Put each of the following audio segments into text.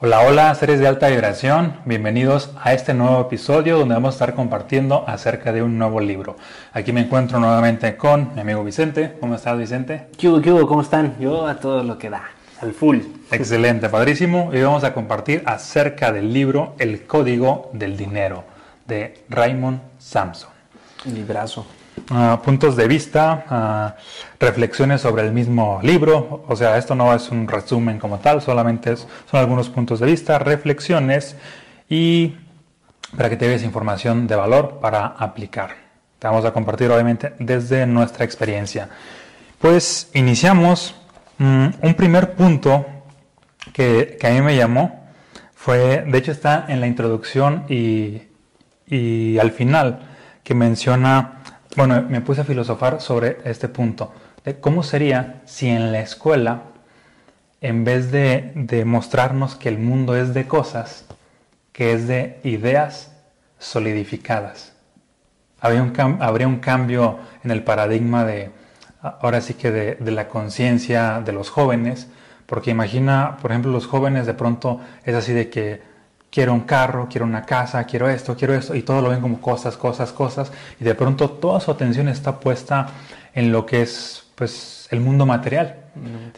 Hola, hola, seres de alta vibración, bienvenidos a este nuevo episodio donde vamos a estar compartiendo acerca de un nuevo libro. Aquí me encuentro nuevamente con mi amigo Vicente. ¿Cómo estás, Vicente? ¿Qué hubo, qué hubo? ¿Cómo están? Yo a todo lo que da, al full. Excelente, padrísimo. Y vamos a compartir acerca del libro El Código del Dinero de Raymond Samson. Librazo. Puntos de vista, uh, reflexiones sobre el mismo libro. O sea, esto no es un resumen como tal, solamente es, son algunos puntos de vista, reflexiones y para que te des información de valor para aplicar. Te vamos a compartir obviamente desde nuestra experiencia. Pues iniciamos. Um, un primer punto que, que, a mí me llamó fue, de hecho está en la introducción y, y al final, que menciona bueno, me puse a filosofar sobre este punto, cómo sería si en la escuela, en vez de, mostrarnos que el mundo es de cosas, que es de ideas solidificadas. Habría un, cambio en el paradigma de, ahora sí que de la conciencia de los jóvenes, porque imagina, por ejemplo, los jóvenes de pronto es así de que quiero un carro, quiero una casa, quiero esto, quiero esto, y todo lo ven como cosas, cosas, cosas, y de pronto toda su atención está puesta en lo que es pues el mundo material.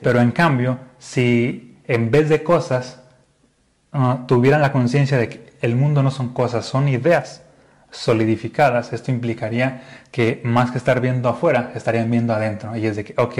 Pero en cambio, si en vez de cosas uh, tuvieran la conciencia de que el mundo no son cosas, son ideas solidificadas, esto implicaría que más que estar viendo afuera, estarían viendo adentro. Y es de que, ok,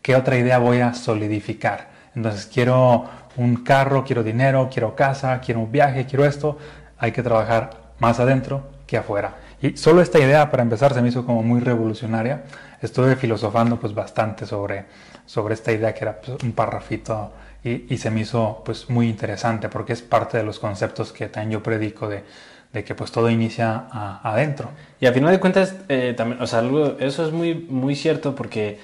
¿qué otra idea voy a solidificar? Entonces quiero un carro, quiero dinero, quiero casa, quiero un viaje, quiero esto. Hay que trabajar más adentro que afuera. Y solo esta idea, para empezar, se me hizo como muy revolucionaria. Estuve filosofando pues bastante sobre, sobre esta idea que era pues, un parrafito y, y, se me hizo pues muy interesante porque es parte de los conceptos que también yo predico de, de que pues todo inicia a, adentro. Y a final de cuentas, eh, también, o sea, algo, eso es muy, muy cierto porque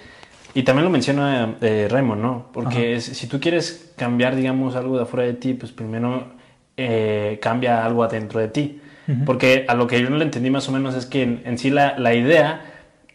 y también lo menciona eh, Raymond, ¿no? Porque es, si tú quieres cambiar, digamos, algo de afuera de ti, pues primero eh, cambia algo adentro de ti. Uh -huh. Porque a lo que yo no le entendí más o menos es que en, en sí la, la idea,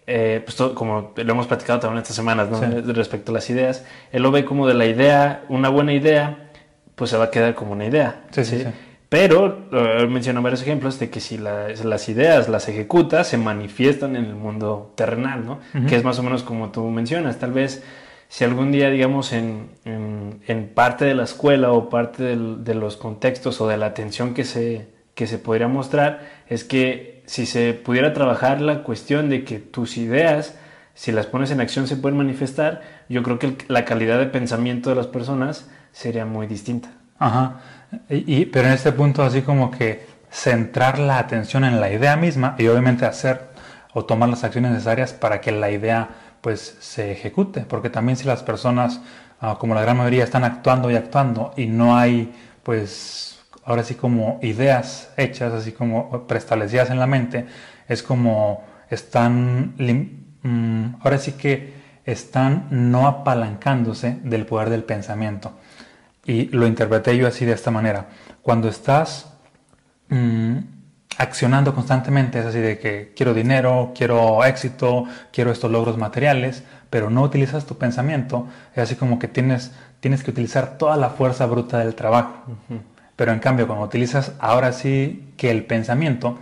eh, pues todo, como lo hemos platicado también estas semanas, ¿no? Sí. Respecto a las ideas, él lo ve como de la idea, una buena idea, pues se va a quedar como una idea. Sí, sí, sí. Pero él menciona varios ejemplos de que si las, las, ideas las ejecutas, se manifiestan en el mundo terrenal, ¿no? Uh -huh. Que es más o menos como tú mencionas. Tal vez si algún día, digamos, en, en, en parte de la escuela o parte del, de los contextos o de la atención que se, que se podría mostrar, es que si se pudiera trabajar la cuestión de que tus ideas, si las pones en acción, se pueden manifestar, yo creo que la calidad de pensamiento de las personas sería muy distinta. Ajá. Y, pero en este punto así como que centrar la atención en la idea misma y obviamente hacer o tomar las acciones necesarias para que la idea pues se ejecute, porque también si las personas uh, como la gran mayoría están actuando y actuando y no hay pues ahora sí como ideas hechas, así como preestablecidas en la mente, es como están um, ahora sí que están no apalancándose del poder del pensamiento. Y lo interpreté yo así de esta manera. Cuando estás mmm, accionando constantemente, es así de que quiero dinero, quiero éxito, quiero estos logros materiales, pero no utilizas tu pensamiento, es así como que tienes, tienes que utilizar toda la fuerza bruta del trabajo. Uh -huh. Pero en cambio, cuando utilizas ahora sí que el pensamiento,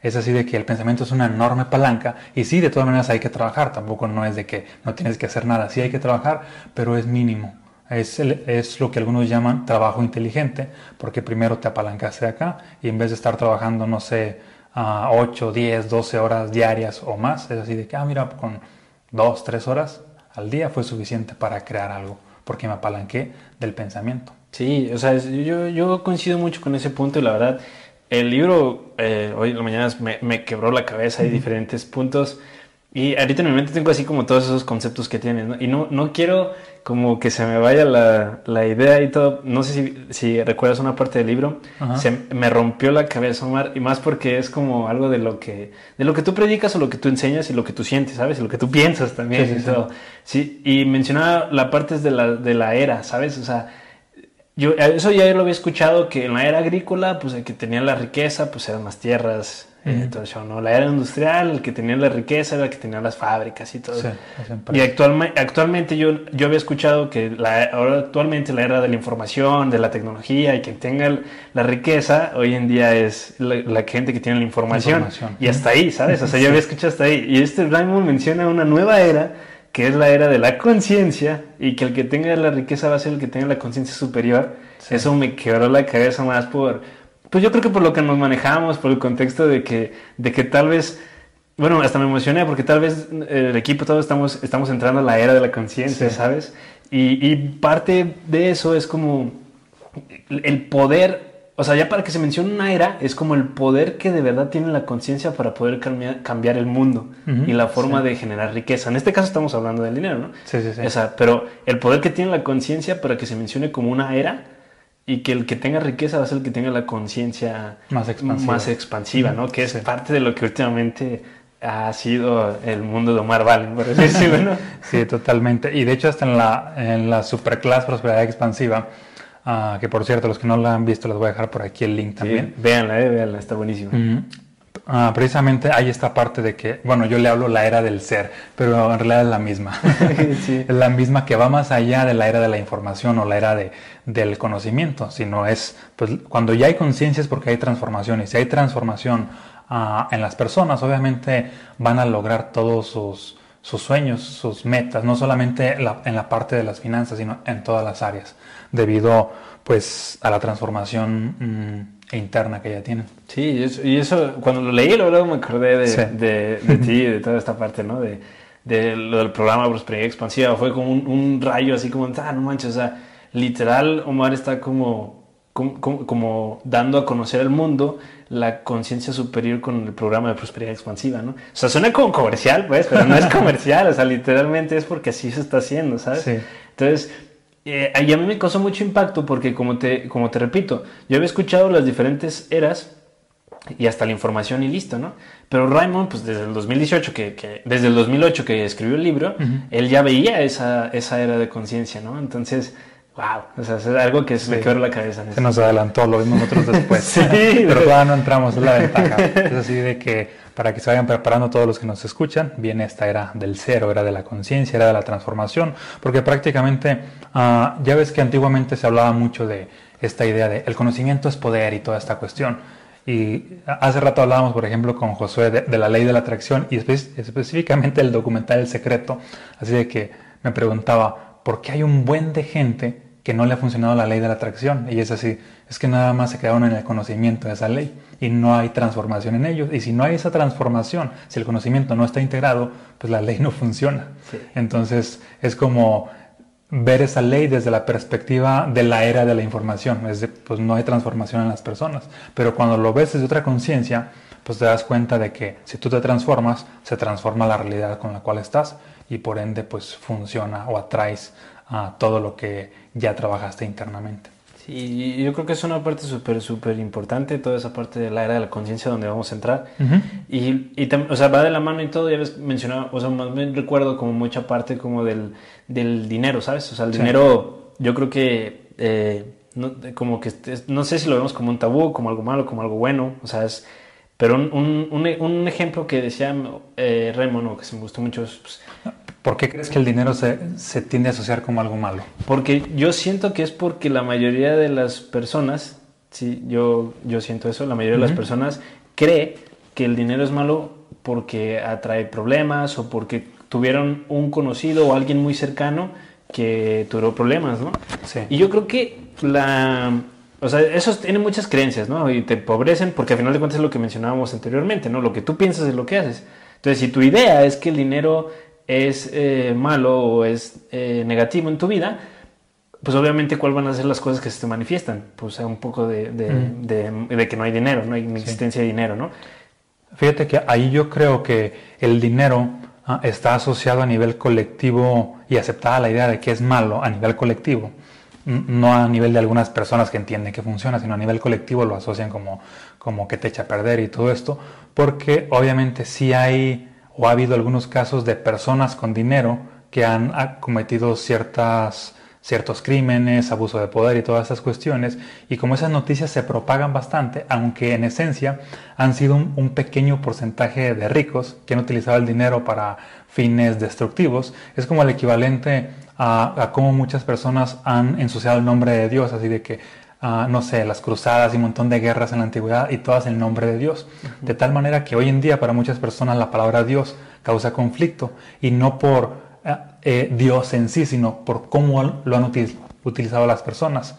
es así de que el pensamiento es una enorme palanca y sí, de todas maneras hay que trabajar, tampoco no es de que no tienes que hacer nada, sí hay que trabajar, pero es mínimo. Es, el, es, lo que algunos llaman trabajo inteligente, porque primero te apalancaste acá y en vez de estar trabajando, no sé, uh, 8, 10, 12 horas diarias o más, es así de que, ah, mira, con 2, 3 horas al día fue suficiente para crear algo, porque me apalanqué del pensamiento. Sí, o sea, yo, yo coincido mucho con ese punto y la verdad, el libro eh, hoy en la mañana me, me, quebró la cabeza, hay diferentes puntos. Y ahorita en mi mente tengo así como todos esos conceptos que tienes, ¿no? Y no, no quiero como que se me vaya la, la idea y todo. No sé si, si recuerdas una parte del libro. Se, me rompió la cabeza, Omar, y más porque es como algo de lo que de lo que tú predicas o lo que tú enseñas y lo que tú sientes, ¿sabes? Y lo que tú piensas también sí, sí, y todo. Sí. sí, y mencionaba la parte de la, de la era, ¿sabes? O sea, yo eso ya lo había escuchado que en la era agrícola, pues el que tenía la riqueza, pues eran más tierras, entonces, ¿no? La era industrial, el que tenía la riqueza era el que tenía las fábricas y todo. y actualmente, actualmente yo, yo había escuchado que la, ahora actualmente la era de la información, de la tecnología y quien tenga la riqueza, hoy en día es la, gente que tiene la información. Y hasta ahí, ¿sabes? O sea, yo había escuchado hasta ahí. Y este Raymond menciona una nueva era que es la era de la conciencia y que el que tenga la riqueza va a ser el que tenga la conciencia superior. Eso me quebró la cabeza más por pues yo creo que por lo que nos manejamos, por el contexto de que, de que tal vez, bueno, hasta me emocioné porque tal vez el equipo todos estamos, estamos entrando a la era de la conciencia, ¿sabes? Y, y, parte de eso es como el poder, o sea, ya para que se mencione una era, es como el poder que de verdad tiene la conciencia para poder cambiar, cambiar el mundo y la forma de generar riqueza. En este caso estamos hablando del dinero, ¿no? Sí, sí, sí. O sea, pero el poder que tiene la conciencia para que se mencione como una era y que el que tenga riqueza va a ser el que tenga la conciencia más expansiva, más expansiva ¿no? Que es parte de lo que últimamente ha sido el mundo de Omar Valen, por decirlo, ¿no? sí, totalmente. Y de hecho hasta en la, en la superclass Prosperidad Expansiva, uh, que por cierto, los que no la han visto, les voy a dejar por aquí el link también. Sí, véanla, eh, véanla, está buenísimo. Ah, precisamente hay esta parte de que, bueno, yo le hablo la era del ser, pero en realidad es la misma. Es la misma que va más allá de la era de la información o la era de, del conocimiento, sino es, pues cuando ya hay conciencia es porque hay transformación y si hay transformación ah, en las personas, obviamente van a lograr todos sus, sus sueños, sus metas, no solamente en la parte de las finanzas, sino en todas las áreas, debido pues a la transformación. Mm, interna que ya tienen. Sí, y eso, cuando lo leí, luego me acordé de, de, de ti, de toda esta parte, ¿no? De, de lo del programa Prosperidad Expansiva. Fue como un, rayo así como, ah, no manches, o sea, literal, Omar está como, como, como dando a conocer al mundo la conciencia superior con el programa de prosperidad expansiva, ¿no? O sea, suena como comercial, pues, pero no es comercial, o sea, literalmente es porque así se está haciendo, ¿sabes? Sí. Entonces, eh, y a mí me causó mucho impacto porque, como te, como te repito, yo había escuchado las diferentes eras y hasta la información y listo, ¿no? Pero Raymond, pues desde el 2018, que, desde el 2008 que escribió el libro, él ya veía esa, esa era de conciencia, ¿no? Entonces, wow, o sea, es algo que se me quedó la cabeza. se nos adelantó, lo vimos nosotros después. sí, pero todavía no entramos, es la ventaja. Es así de que para que se vayan preparando todos los que nos escuchan, viene esta era del cero, era de la conciencia, era de la transformación, porque prácticamente ah, ya ves que antiguamente se hablaba mucho de esta idea de el conocimiento es poder y toda esta cuestión. Y hace rato hablábamos, por ejemplo, con Josué de, la ley de la atracción y específicamente el documental El Secreto, así de que me preguntaba, ¿por qué hay un buen de gente que no le ha funcionado la ley de la atracción? Y es así, es que nada más se quedaron en el conocimiento de esa ley y no hay transformación en ellos. Y si no hay esa transformación, si el conocimiento no está integrado, pues la ley no funciona. Entonces es como ver esa ley desde la perspectiva de la era de la información. Es de, pues no hay transformación en las personas. Pero cuando lo ves desde otra conciencia, pues te das cuenta de que si tú te transformas, se transforma la realidad con la cual estás y por ende pues funciona o atraes a todo lo que ya trabajaste internamente. Sí, yo creo que es una parte súper, súper importante, toda esa parte de la era de la conciencia donde vamos a entrar. Y, y o sea, va de la mano y todo, ya ves, mencionaba, o sea, más bien recuerdo como mucha parte como del, del dinero, ¿sabes? O sea, el dinero, yo creo que, eh, no, como que, no sé si lo vemos como un tabú, como algo malo, como algo bueno, o sea, es... Pero un, un, un, ejemplo que decía eh, Raymond, que se me gustó mucho, es, pues, ¿Por qué crees que el dinero se, se, tiende a asociar como algo malo? Porque yo siento que es porque la mayoría de las personas, sí, yo, yo siento eso, la mayoría de las personas cree que el dinero es malo porque atrae problemas o porque tuvieron un conocido o alguien muy cercano que tuvo problemas, ¿no? Sí. Y yo creo que la... O sea, eso tiene muchas creencias, ¿no? Y te empobrecen porque al final de cuentas es lo que mencionábamos anteriormente, ¿no? Lo que tú piensas es lo que haces. Entonces, si tu idea es que el dinero es eh, malo o es eh, negativo en tu vida, pues obviamente cuáles van a ser las cosas que se te manifiestan. Pues un poco de, de, que no hay dinero, no hay existencia de dinero, ¿no? Fíjate que ahí yo creo que el dinero ah, está asociado a nivel colectivo y aceptada la idea de que es malo a nivel colectivo. No a nivel de algunas personas que entienden que funciona, sino a nivel colectivo lo asocian como, como que te echa a perder y todo esto, porque obviamente sí hay o ha habido algunos casos de personas con dinero que han cometido ciertas, ciertos crímenes, abuso de poder y todas esas cuestiones. Y como esas noticias se propagan bastante, aunque en esencia han sido un, pequeño porcentaje de ricos que han utilizado el dinero para fines destructivos, es como el equivalente a, cómo muchas personas han ensuciado el nombre de Dios, así de que no sé, las cruzadas y un montón de guerras en la antigüedad y todas en nombre de Dios. De tal manera que hoy en día para muchas personas la palabra Dios causa conflicto y no por eh, eh, Dios en sí, sino por cómo lo han utilizado las personas.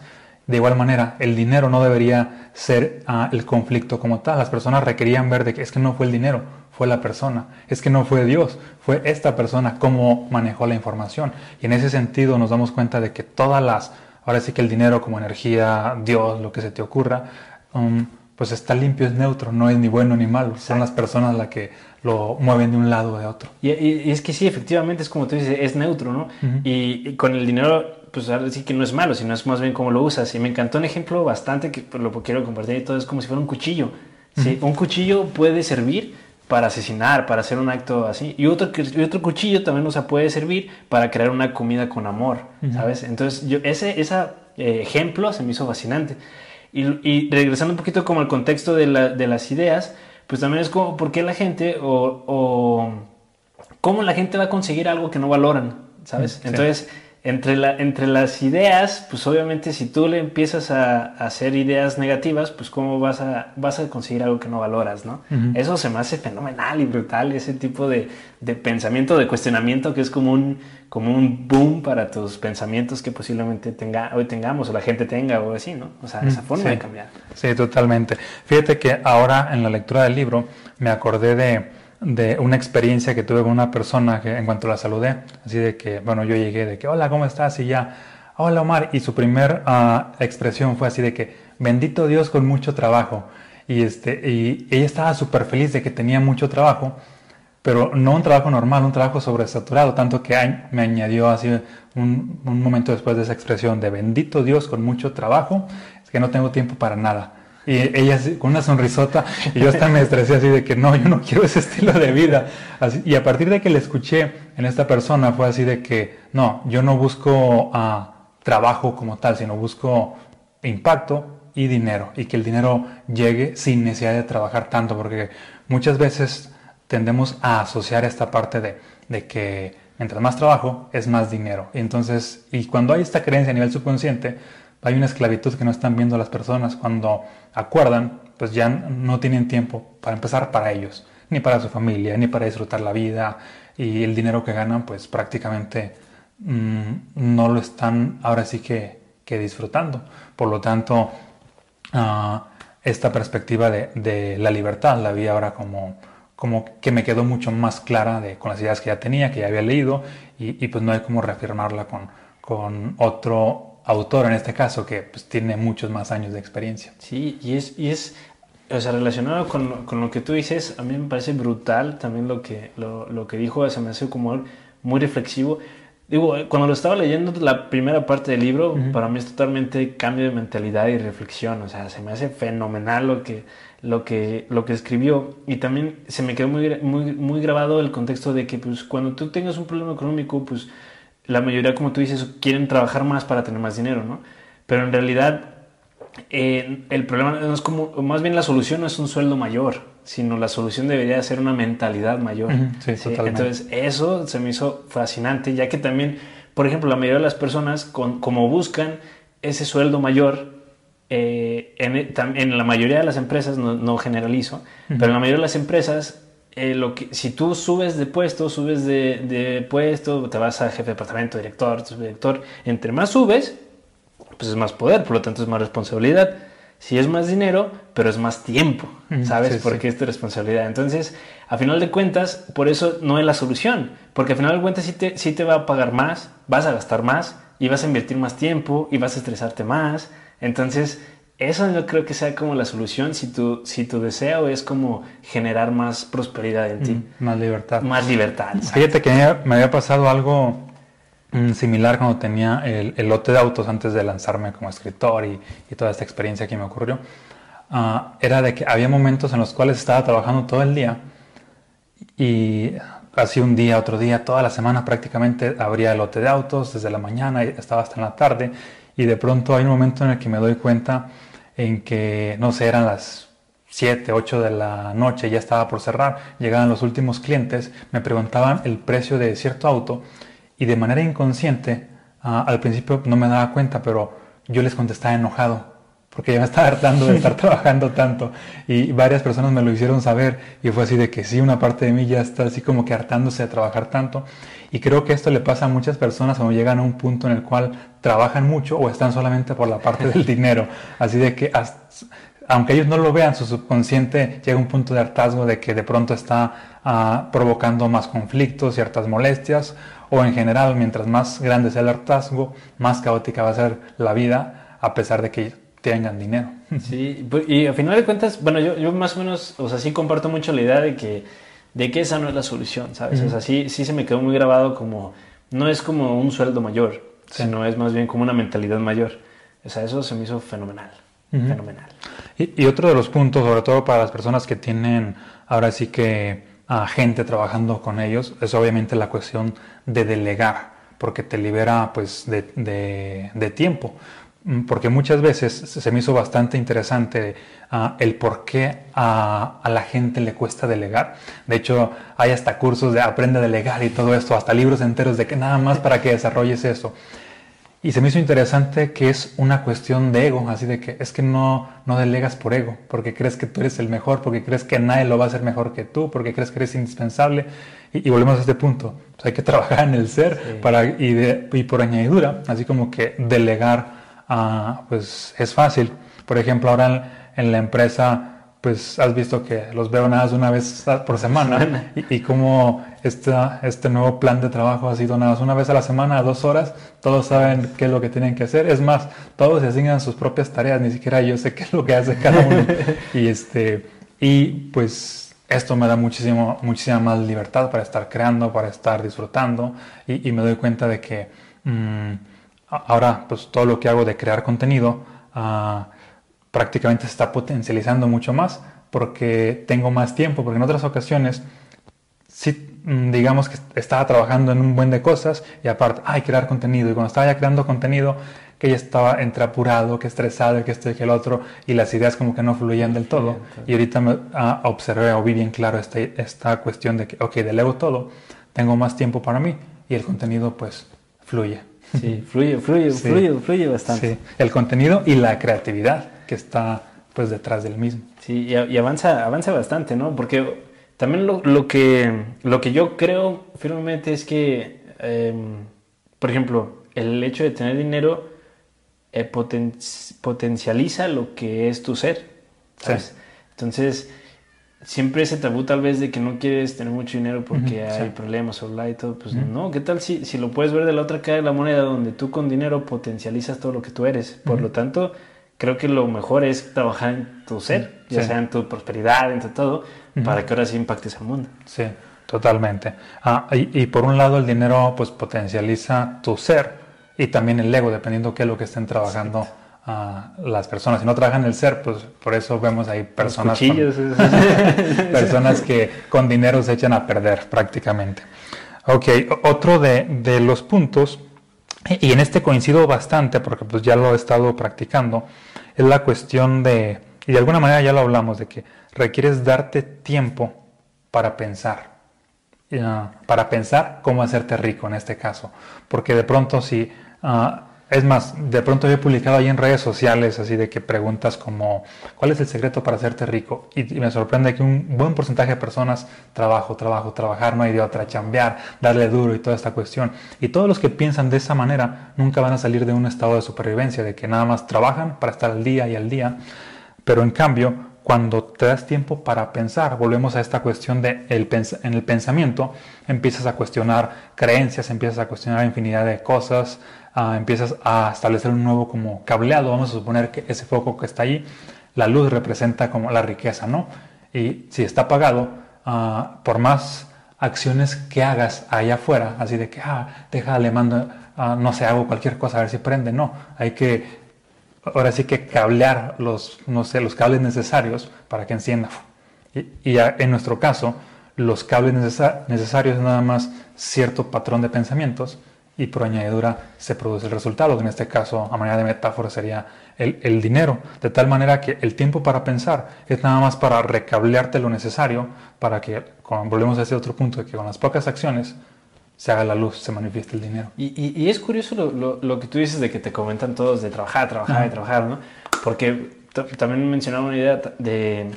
De igual manera, el dinero no debería ser ah, el conflicto como tal. Las personas requerían ver de que es que no fue el dinero, fue la persona. Es que no fue Dios, fue esta persona cómo manejó la información. Y en ese sentido nos damos cuenta de que todas las, ahora sí que el dinero como energía, Dios, lo que se te ocurra, um, pues está limpio, es neutro, no es ni bueno ni malo. Son las personas las que lo mueven de un lado o de otro. Y, es que sí, efectivamente, es como tú dices, es neutro, ¿no? y, con el dinero, pues ahora sí que no es malo, sino es más bien cómo lo usas. Y me encantó un ejemplo bastante que pues, lo quiero compartir y todo, es como si fuera un cuchillo. ¿sí? Un cuchillo puede servir para asesinar, para hacer un acto así. Y otro, y otro cuchillo también o sea, puede servir para crear una comida con amor, ¿sabes? Entonces, yo, ese, ese eh, ejemplo se me hizo fascinante. Y, y, regresando un poquito como al contexto de, la, de las ideas, pues también es como, ¿por qué la gente o, o cómo la gente va a conseguir algo que no valoran? ¿Sabes? Entonces, entre, la, entre las ideas, pues obviamente si tú le empiezas a, hacer ideas negativas, pues cómo vas a, vas a conseguir algo que no valoras, ¿no? Eso se me hace fenomenal y brutal, ese tipo de, de, pensamiento, de cuestionamiento que es como un, como un boom para tus pensamientos que posiblemente tenga, hoy tengamos o la gente tenga o así, ¿no? O sea, esa forma de cambiar. Sí, totalmente. Fíjate que ahora en la lectura del libro me acordé de, de una experiencia que tuve con una persona que en cuanto la saludé, así de que, bueno, yo llegué de que, hola, ¿cómo estás? Y ya, hola Omar, y su primer uh, expresión fue así de que, bendito Dios con mucho trabajo. Y, este, y ella estaba súper feliz de que tenía mucho trabajo, pero no un trabajo normal, un trabajo sobresaturado, tanto que me añadió así un, un momento después de esa expresión de bendito Dios con mucho trabajo, que no tengo tiempo para nada. Y ella con una sonrisota, y yo hasta me estresé así de que no, yo no quiero ese estilo de vida. y a partir de que le escuché en esta persona fue así de que no, yo no busco uh, trabajo como tal, sino busco impacto y dinero. Y que el dinero llegue sin necesidad de trabajar tanto, porque muchas veces tendemos a asociar esta parte de, de que mientras más trabajo es más dinero. Y entonces, y cuando hay esta creencia a nivel subconsciente, hay una esclavitud que no están viendo las personas. Cuando acuerdan, pues ya no tienen tiempo para empezar para ellos, ni para su familia, ni para disfrutar la vida. Y el dinero que ganan, pues prácticamente mm, no lo están ahora sí que, disfrutando. Por lo tanto, ah, esta perspectiva de, la libertad la vi ahora como, como que me quedó mucho más clara de, con las ideas que ya tenía, que ya había leído, y, pues no hay como reafirmarla con, con otro autor en este caso, que pues, tiene muchos más años de experiencia. Sí, y es, y es o sea, relacionado con, con, lo que tú dices, a mí me parece brutal también lo que, lo, lo, que dijo, se me hace como muy reflexivo. Digo, cuando lo estaba leyendo la primera parte del libro, para mí es totalmente cambio de mentalidad y reflexión, o sea, se me hace fenomenal lo que, lo que, lo que escribió y también se me quedó muy, muy, muy grabado el contexto de que pues cuando tú tengas un problema económico, pues la mayoría, como tú dices, quieren trabajar más para tener más dinero, ¿no? Pero en realidad eh, el problema no es como, más bien la solución no es un sueldo mayor, sino la solución debería ser una mentalidad mayor. sí, Entonces eso se me hizo fascinante, ya que también, por ejemplo, la mayoría de las personas, como buscan ese sueldo mayor, eh, en, la mayoría de las empresas, no, generalizo, pero en la mayoría de las empresas eh, lo que, si tú subes de puesto, subes de, de, puesto, te vas a jefe de departamento, director, director, entre más subes, pues es más poder, por lo tanto es más responsabilidad. Si es más dinero, pero es más tiempo, ¿sabes? porque es tu responsabilidad. Entonces, a final de cuentas, por eso no es la solución, porque a final de cuentas sí te, sí te va a pagar más, vas a gastar más y vas a invertir más tiempo y vas a estresarte más. Entonces, eso no creo que sea como la solución si tu, si tu deseo es como generar más prosperidad en ti. Mm, más libertad. Más libertad. Fíjate que me había pasado algo mm, similar cuando tenía el, lote de autos antes de lanzarme como escritor y, toda esta experiencia que me ocurrió. Ah, era de que había momentos en los cuales estaba trabajando todo el día y así un día, otro día, toda la semana prácticamente abría el lote de autos desde la mañana y estaba hasta en la tarde y de pronto hay un momento en el que me doy cuenta en que, no sé, eran las 7, 8 de la noche, ya estaba por cerrar, llegaban los últimos clientes, me preguntaban el precio de cierto auto y de manera inconsciente, ah, al principio no me daba cuenta, pero yo les contestaba enojado porque ya me estaba hartando de estar trabajando tanto. Y varias personas me lo hicieron saber y fue así de que sí, una parte de mí ya está así como que hartándose de trabajar tanto y creo que esto le pasa a muchas personas cuando llegan a un punto en el cual trabajan mucho o están solamente por la parte del dinero, así de que aunque ellos no lo vean, su subconsciente llega a un punto de hartazgo de que de pronto está ah, provocando más conflictos, ciertas molestias o en general, mientras más grande sea el hartazgo, más caótica va a ser la vida a pesar de que tengan dinero. Sí, pues, y a final de cuentas, bueno, yo, yo más o menos, o sea, sí comparto mucho la idea de que, de que esa no es la solución, ¿sabes? O sea, sí, sí se me quedó muy grabado como, no es como un sueldo mayor, sino es más bien como una mentalidad mayor. O sea, eso se me hizo fenomenal, fenomenal. Y, y, otro de los puntos, sobre todo para las personas que tienen ahora sí que a gente trabajando con ellos, es obviamente la cuestión de delegar, porque te libera pues de, de, de tiempo. Mm, porque muchas veces se me hizo bastante interesante ah, el por qué a, la gente le cuesta delegar. De hecho, hay hasta cursos de aprende a delegar y todo esto, hasta libros enteros de que nada más para que desarrolles eso. Y se me hizo interesante que es una cuestión de ego, así de que es que no, no delegas por ego, porque crees que tú eres el mejor, porque crees que nadie lo va a hacer mejor que tú, porque crees que eres indispensable. Y, volvemos a este punto, hay que trabajar en el ser para, y, y por añadidura, así como que delegar Ah, pues es fácil. Por ejemplo, ahora en, la empresa, pues has visto que los veo nada más una vez por semana y, y como este nuevo plan de trabajo ha sido nada más una vez a la semana, a dos horas, todos saben qué es lo que tienen que hacer. Es más, todos se asignan sus propias tareas, ni siquiera yo sé qué es lo que hace cada uno. y, este, y pues esto me da muchísimo, muchísima más libertad para estar creando, para estar disfrutando y, me doy cuenta de que... Mm, ahora pues todo lo que hago de crear contenido ah, prácticamente se está potencializando mucho más porque tengo más tiempo, porque en otras ocasiones sí mm, digamos que estaba trabajando en un buen de cosas y aparte, ay, crear contenido y cuando estaba ya creando contenido que ya estaba entre apurado, que estresado, que esto y que el otro, y las ideas como que no fluían del todo. Y ahorita me ah, observé o vi bien claro esta, esta cuestión de que, ok, delego todo, tengo más tiempo para mí y el contenido pues fluye. Sí, fluye, fluye, fluye, fluye bastante. Sí, el contenido y la creatividad que está pues detrás del mismo. Sí, y, avanza, avanza bastante, ¿no? Porque también lo, lo, que, lo que yo creo firmemente es que, em, por ejemplo, el hecho de tener dinero eh, potencializa lo que es tu ser, ¿sabes? Entonces, siempre ese tabú tal vez de que no quieres tener mucho dinero porque hay problemas o y todo, pues no, ¿qué tal si, si lo puedes ver de la otra cara de la moneda donde tú con dinero potencializas todo lo que tú eres? Por lo tanto, creo que lo mejor es trabajar en tu ser, ya sea en tu prosperidad, en tu todo, para que ahora sí impactes al mundo. Sí, totalmente. Ah, y, y, por un lado el dinero pues potencializa tu ser y también el ego, dependiendo qué es lo que estén trabajando las personas. Si no trabajan el ser, pues por eso vemos ahí personas, personas que con dinero se echan a perder prácticamente. Ok, otro de, de, los puntos, y en este coincido bastante porque pues ya lo he estado practicando, es la cuestión de, y de alguna manera ya lo hablamos, de que requieres darte tiempo para pensar. para pensar cómo hacerte rico en este caso. Porque de pronto si uh, es más, de pronto he publicado ahí en redes sociales así de que preguntas como ¿cuál es el secreto para hacerte rico? Y, me sorprende que un buen porcentaje de personas trabajo, trabajo, trabajar, no hay de otra, chambear, darle duro y toda esta cuestión. Y todos los que piensan de esa manera nunca van a salir de un estado de supervivencia, de que nada más trabajan para estar al día y al día. Pero en cambio, cuando te das tiempo para pensar, volvemos a esta cuestión de el en el pensamiento, empiezas a cuestionar creencias, empiezas a cuestionar infinidad de cosas, Empiezas a establecer un nuevo como cableado, vamos a suponer que ese foco que está ahí, la luz representa como la riqueza, ¿no? Y si está apagado, ah, por más acciones que hagas allá afuera, así de que, ah, déjale, mando, ah, no sé, hago cualquier cosa a ver si prende, no, hay que, ahora sí que cablear los, no sé, los cables necesarios para que encienda. Y, y en nuestro caso, los cables necesarios es nada más cierto patrón de pensamientos y por añadidura se produce el resultado. En este caso, a manera de metáfora, sería el, dinero. De tal manera que el tiempo para pensar es nada más para recablearte lo necesario para que, volvemos a ese otro punto, de que con las pocas acciones se haga la luz, se manifieste el dinero. Y, es curioso lo, que tú dices de que te comentan todos de trabajar, trabajar y trabajar, ¿no? Porque también mencionaba una idea de,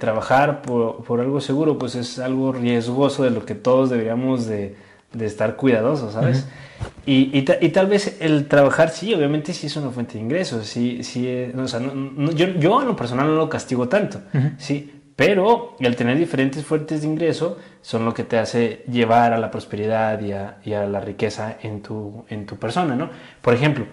trabajar por, algo seguro, pues es algo riesgoso de lo que todos deberíamos de, estar cuidadosos, ¿sabes? y, tal vez el trabajar, sí, obviamente sí es una fuente de ingresos, sí, sí, eh, o sea, yo, yo en lo personal no lo castigo tanto, sí, pero el tener diferentes fuentes de ingreso son lo que te hace llevar a la prosperidad y a, la riqueza en tu, en tu persona, ¿no? Por ejemplo,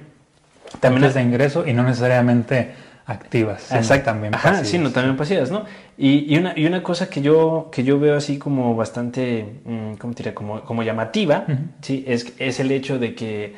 también es de ingreso y no necesariamente activas, Exacto. también pasivas. sí, no, también pasivas, ¿no? Y, una, y una cosa que yo, que yo veo así como bastante, mm, ¿cómo te Como, como llamativa, ¿sí? Es, es el hecho de que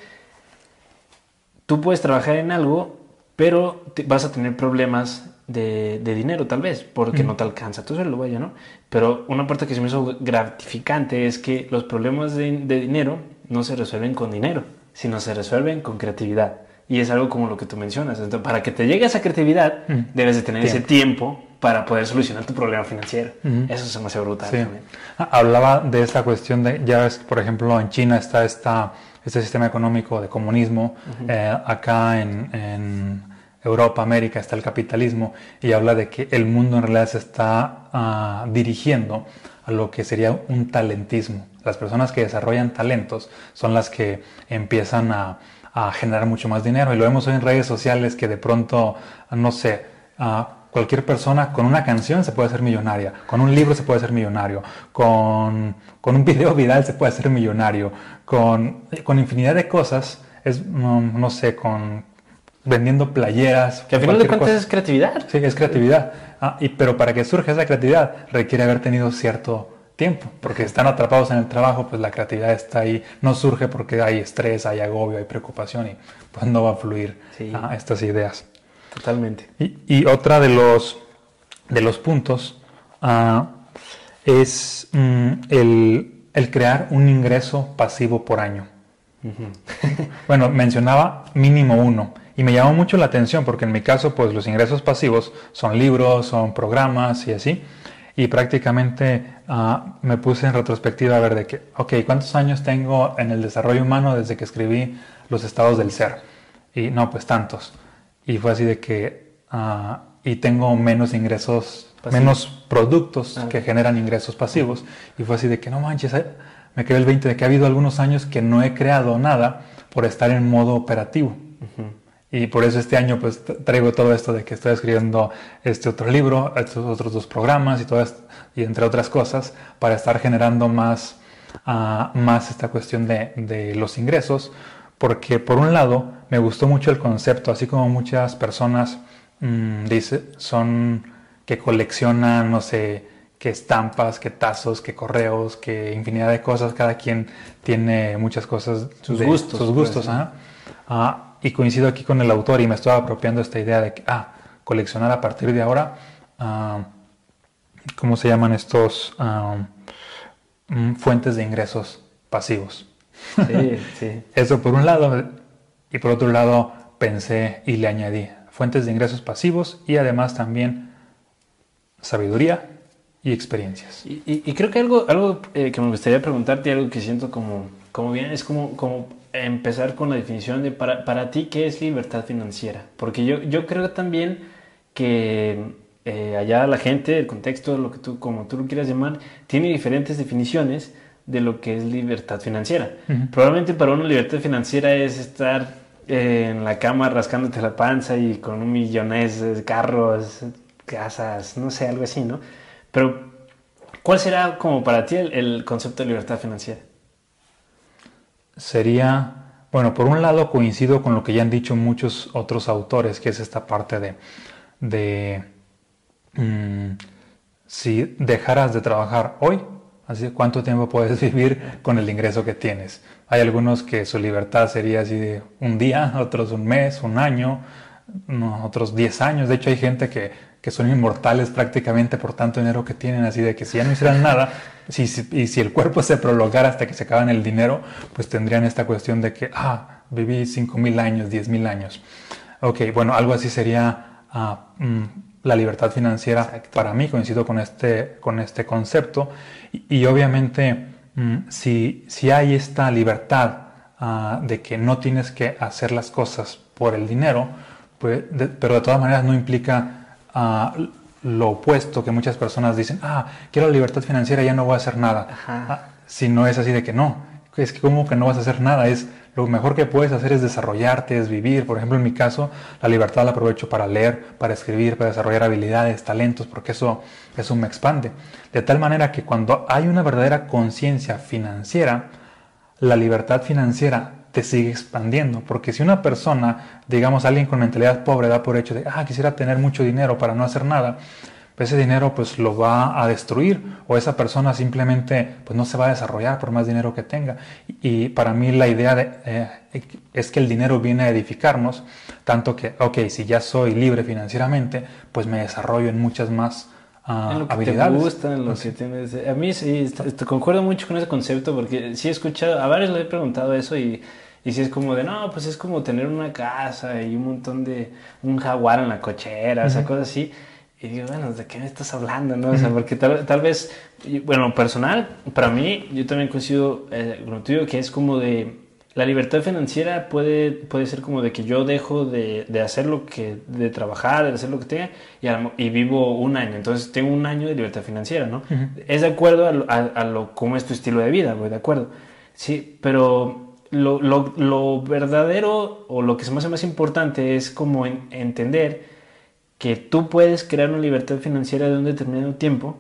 tú puedes trabajar en algo, pero vas a tener problemas de, dinero tal vez, porque no te alcanza tú lo vaya, ¿no? Pero una parte que se me hizo gratificante es que los problemas de, de dinero no se resuelven con dinero, sino se resuelven con creatividad. Y es algo como lo que tú mencionas. Entonces, para que te llegue esa creatividad, mm. debes de tener ese tiempo para poder solucionar tu problema financiero. Eso se me hace brutal también. Ah, hablaba de esta cuestión de, ya ves, por ejemplo, en China está esta, este sistema económico de comunismo. Eh, acá en, Europa, América, está el capitalismo. Y habla de que el mundo en realidad se está ah, dirigiendo a lo que sería un talentismo. Las personas que desarrollan talentos son las que empiezan a a generar mucho más dinero. Y lo vemos hoy en redes sociales que de pronto, no sé, cualquier persona con una canción se puede hacer millonaria, con un libro se puede ser millonario, con, con un video viral se puede hacer millonario, con, con infinidad de cosas, es, no, sé, con vendiendo playeras. Que al final de cuentas es creatividad. Sí, es creatividad. Ah, y, pero para que surja esa creatividad requiere haber tenido cierto tiempo, porque están atrapados en el trabajo, pues la creatividad está ahí, no surge porque hay estrés, hay agobio, hay preocupación y pues no va a fluir a estas ideas. Totalmente. Y, otra de los, de los puntos ah, es mm, el, crear un ingreso pasivo por año. bueno, mencionaba mínimo uno. Y me llamó mucho la atención porque en mi caso, pues los ingresos pasivos son libros, son programas y así y prácticamente ah, me puse en retrospectiva a ver de que, ok, ¿cuántos años tengo en el desarrollo humano desde que escribí los estados del ser? Y no, pues tantos. Y fue así de que, uh, y tengo menos ingresos, menos productos ah. que generan ingresos pasivos. Y fue así de que, no manches, me quedé el 20 de que ha habido algunos años que no he creado nada por estar en modo operativo. Y por eso este año pues traigo todo esto de que estoy escribiendo este otro libro, estos otros dos programas y todo y entre otras cosas para estar generando más, ah, más esta cuestión de, de, los ingresos. Porque por un lado me gustó mucho el concepto, así como muchas personas mmm, dice, son que coleccionan, no sé, qué estampas, qué tazos, qué correos, qué infinidad de cosas. Cada quien tiene muchas cosas. Sus gustos. Sus gustos, pues, ¿ah? Y coincido aquí con el autor y me estoy apropiando esta idea de que, ah, coleccionar a partir de ahora, ah, ¿cómo se llaman estos ah, mm, fuentes de ingresos pasivos? Sí, sí. Eso por un lado. Y por otro lado pensé y le añadí fuentes de ingresos pasivos y además también sabiduría y experiencias. Y, creo que algo, algo eh, que me gustaría preguntarte, algo que siento como, como bien, es como, como empezar con la definición de para, para ti qué es libertad financiera. Porque yo, yo creo también que eh, allá la gente, el contexto, lo que tú, como tú lo quieras llamar, tiene diferentes definiciones de lo que es libertad financiera. Probablemente para uno libertad financiera es estar eh, en la cama rascándote la panza y con un millones de carros, casas, no sé, algo así, ¿no? Pero, ¿cuál será como para ti el concepto de libertad financiera? Sería, bueno, por un lado coincido con lo que ya han dicho muchos otros autores, que es esta parte de, de mm, si dejaras de trabajar hoy, así cuánto tiempo puedes vivir con el ingreso que tienes. Hay algunos que su libertad sería así de un día, otros un mes, un año, otros 10 años. De hecho hay gente que, que son inmortales prácticamente por tanto dinero que tienen, así de que si ya no hicieran nada, si, y si el cuerpo se prolongara hasta que se acaban el dinero, pues tendrían esta cuestión de que, ah, viví 5.000 años, 10.000 años. Ok, bueno, algo así sería ah, mm, la libertad financiera para mí, coincido con este, con este concepto, y, obviamente mm, si, si hay esta libertad ah, de que no tienes que hacer las cosas por el dinero, pues, pero de todas maneras no implica lo opuesto que muchas personas dicen, ah, quiero la libertad financiera, ya no voy a hacer nada. Ah, si no es así de que no, es que como que no vas a hacer nada, es lo mejor que puedes hacer es desarrollarte, es vivir. Por ejemplo, en mi caso, la libertad la aprovecho para leer, para escribir, para desarrollar habilidades, talentos, porque eso, eso me expande. De tal manera que cuando hay una verdadera conciencia financiera, la libertad financiera te sigue expandiendo. Porque si una persona, digamos alguien con mentalidad pobre, da por hecho de, ah, quisiera tener mucho dinero para no hacer nada, pues ese dinero pues lo va a destruir o esa persona simplemente pues no se va a desarrollar por más dinero que tenga. Y para mí la idea de, eh, es que el dinero viene a edificarnos, tanto que, ok, si ya soy libre financieramente, pues me desarrollo en muchas más uh, en lo que habilidades. Te gusta, en lo que tienes. A mí sí, concuerdo mucho con ese concepto porque sí he escuchado, a varios le he preguntado eso y y si es como de, no, pues es como tener una casa y un montón de, un jaguar en la cochera, o sea, cosas así. Y digo, bueno, ¿de qué me estás hablando? No? O sea, porque tal, tal vez, bueno, personal, para mí, yo también coincido eh, con lo tuyo, que es como de, la libertad financiera puede, puede ser como de que yo dejo de, de hacer lo que, de trabajar, de hacer lo que tenga, y, y, vivo un año. Entonces tengo un año de libertad financiera, ¿no? Es de acuerdo a, a, a, lo, cómo es tu estilo de vida, voy de acuerdo. Sí, pero lo, lo, lo, verdadero o lo que se me hace más importante es como entender que tú puedes crear una libertad financiera de un determinado tiempo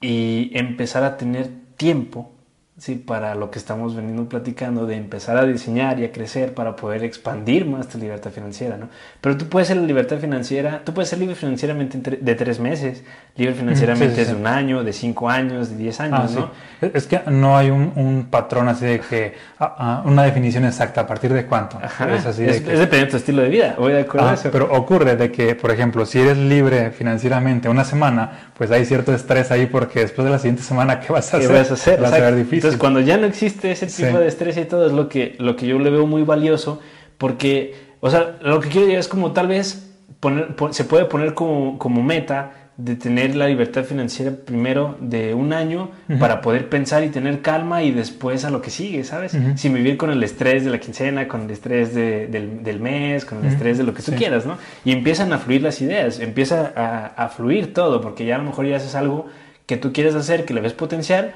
y empezar a tener tiempo Sí, para lo que estamos veniendo platicando, de empezar a diseñar y a crecer para poder expandir más tu libertad financiera, ¿no? Pero tú puedes ser la libertad financiera, tú puedes ser libre financieramente de tres meses, libre financieramente de un año, de cinco años, de diez años, ah, ¿no? Es que no hay un, patrón así de que, ah, ah, una definición exacta, ¿a partir de cuánto? es así de dependiente de tu estilo de vida, voy de acuerdo eso. Pero ocurre de que, por ejemplo, si eres libre financieramente una semana, pues hay cierto estrés ahí porque después de la siguiente semana, ¿qué vas a hacer? ¿Qué vas a hacer? Va a ser difícil. Entonces, cuando ya no existe ese tipo de estrés y todo, es lo que, lo que yo le veo muy valioso, porque, o sea, lo que quiero decir es como tal vez poner, se puede poner como, como meta de tener la libertad financiera primero de un año para poder pensar y tener calma y después a lo que sigue, ¿sabes? Sin vivir con el estrés de la quincena, con el estrés del, del, mes, con el estrés de lo que tú quieras, ¿no? Y empiezan a fluir las ideas, empieza a, a, fluir todo, porque ya a lo mejor ya haces algo que tú quieres hacer, que le ves potencial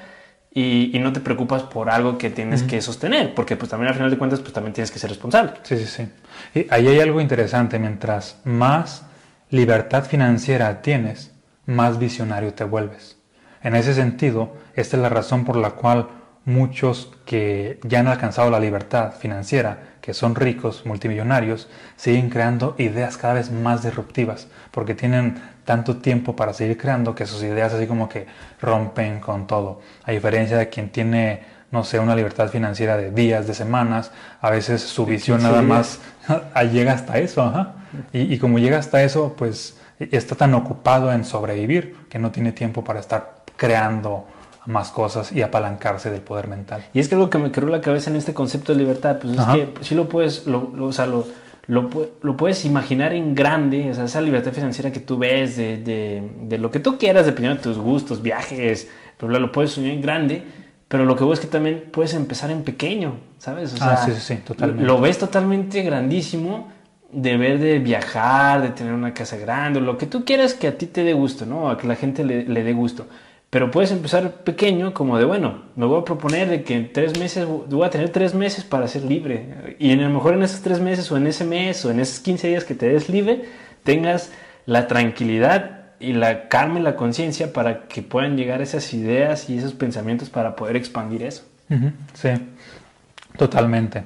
y, no te preocupas por algo que tienes que sostener, porque pues también al final de cuentas pues también tienes que ser responsable. Sí, sí, sí. Y ahí hay algo interesante, mientras más libertad financiera tienes, más visionario te vuelves. En ese sentido, esta es la razón por la cual muchos que ya han alcanzado la libertad financiera, que son ricos, multimillonarios, siguen creando ideas cada vez más disruptivas, porque tienen tanto tiempo para seguir creando que sus ideas así como que rompen con todo. A diferencia de quien tiene, no sé, una libertad financiera de días, de semanas, a veces su visión nada más llega hasta eso. Y, y como llega hasta eso, pues está tan ocupado en sobrevivir que no tiene tiempo para estar creando más cosas y apalancarse del poder mental. Y es que algo que me quedó la cabeza en este concepto de libertad, pues es que si lo puedes, lo, o sea, lo, lo, lo, puedes imaginar en grande, o sea, esa libertad financiera que tú ves de, de, de lo que tú quieras, dependiendo de tus gustos, viajes, pero lo puedes soñar en grande, pero lo que veo es que también puedes empezar en pequeño, ¿sabes? O ah, sí, sí, sí, totalmente. Lo ves totalmente grandísimo de ver de viajar, de tener una casa grande, lo que tú quieras que a ti te dé gusto, ¿no? A que la gente le, le dé gusto. Pero puedes empezar pequeño, como de, bueno, me voy a proponer de que en tres meses, voy a tener tres meses para ser libre. Y a lo mejor en esos tres meses o en ese mes o en esos 15 días que te des libre, tengas la tranquilidad y la calma y la conciencia para que puedan llegar esas ideas y esos pensamientos para poder expandir eso. Sí, totalmente.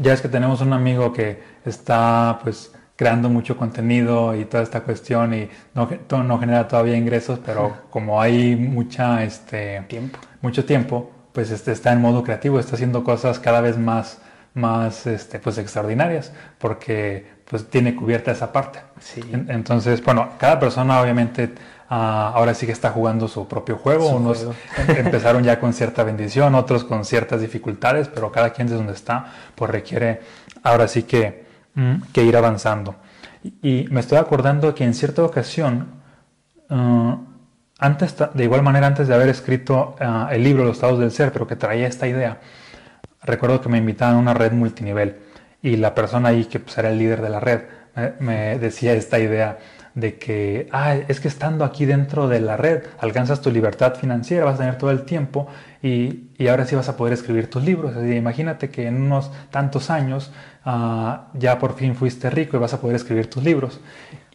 Ya es que tenemos un amigo que está pues creando mucho contenido y toda esta cuestión y no, no genera todavía ingresos, pero como hay mucha, este, tiempo. mucho tiempo, pues este, está en modo creativo, está haciendo cosas cada vez más, más este, pues, extraordinarias, porque pues, tiene cubierta esa parte. entonces, bueno, cada persona obviamente ah, ahora sí que está jugando su propio juego. Unos empezaron ya con cierta bendición, otros con ciertas dificultades, pero cada quien de donde está, pues requiere ahora sí que, que ir avanzando. Y, me estoy acordando que en cierta ocasión, ah, antes, de igual manera antes de haber escrito ah, el libro Los estados del ser, pero que traía esta idea, recuerdo que me invitaban a una red multinivel y la persona ahí que pues, era el líder de la red me, decía esta idea de que, ah, es que estando aquí dentro de la red alcanzas tu libertad financiera, vas a tener todo el tiempo y, y ahora sí vas a poder escribir tus libros. Así, imagínate que en unos tantos años ah, ya por fin fuiste rico y vas a poder escribir tus libros.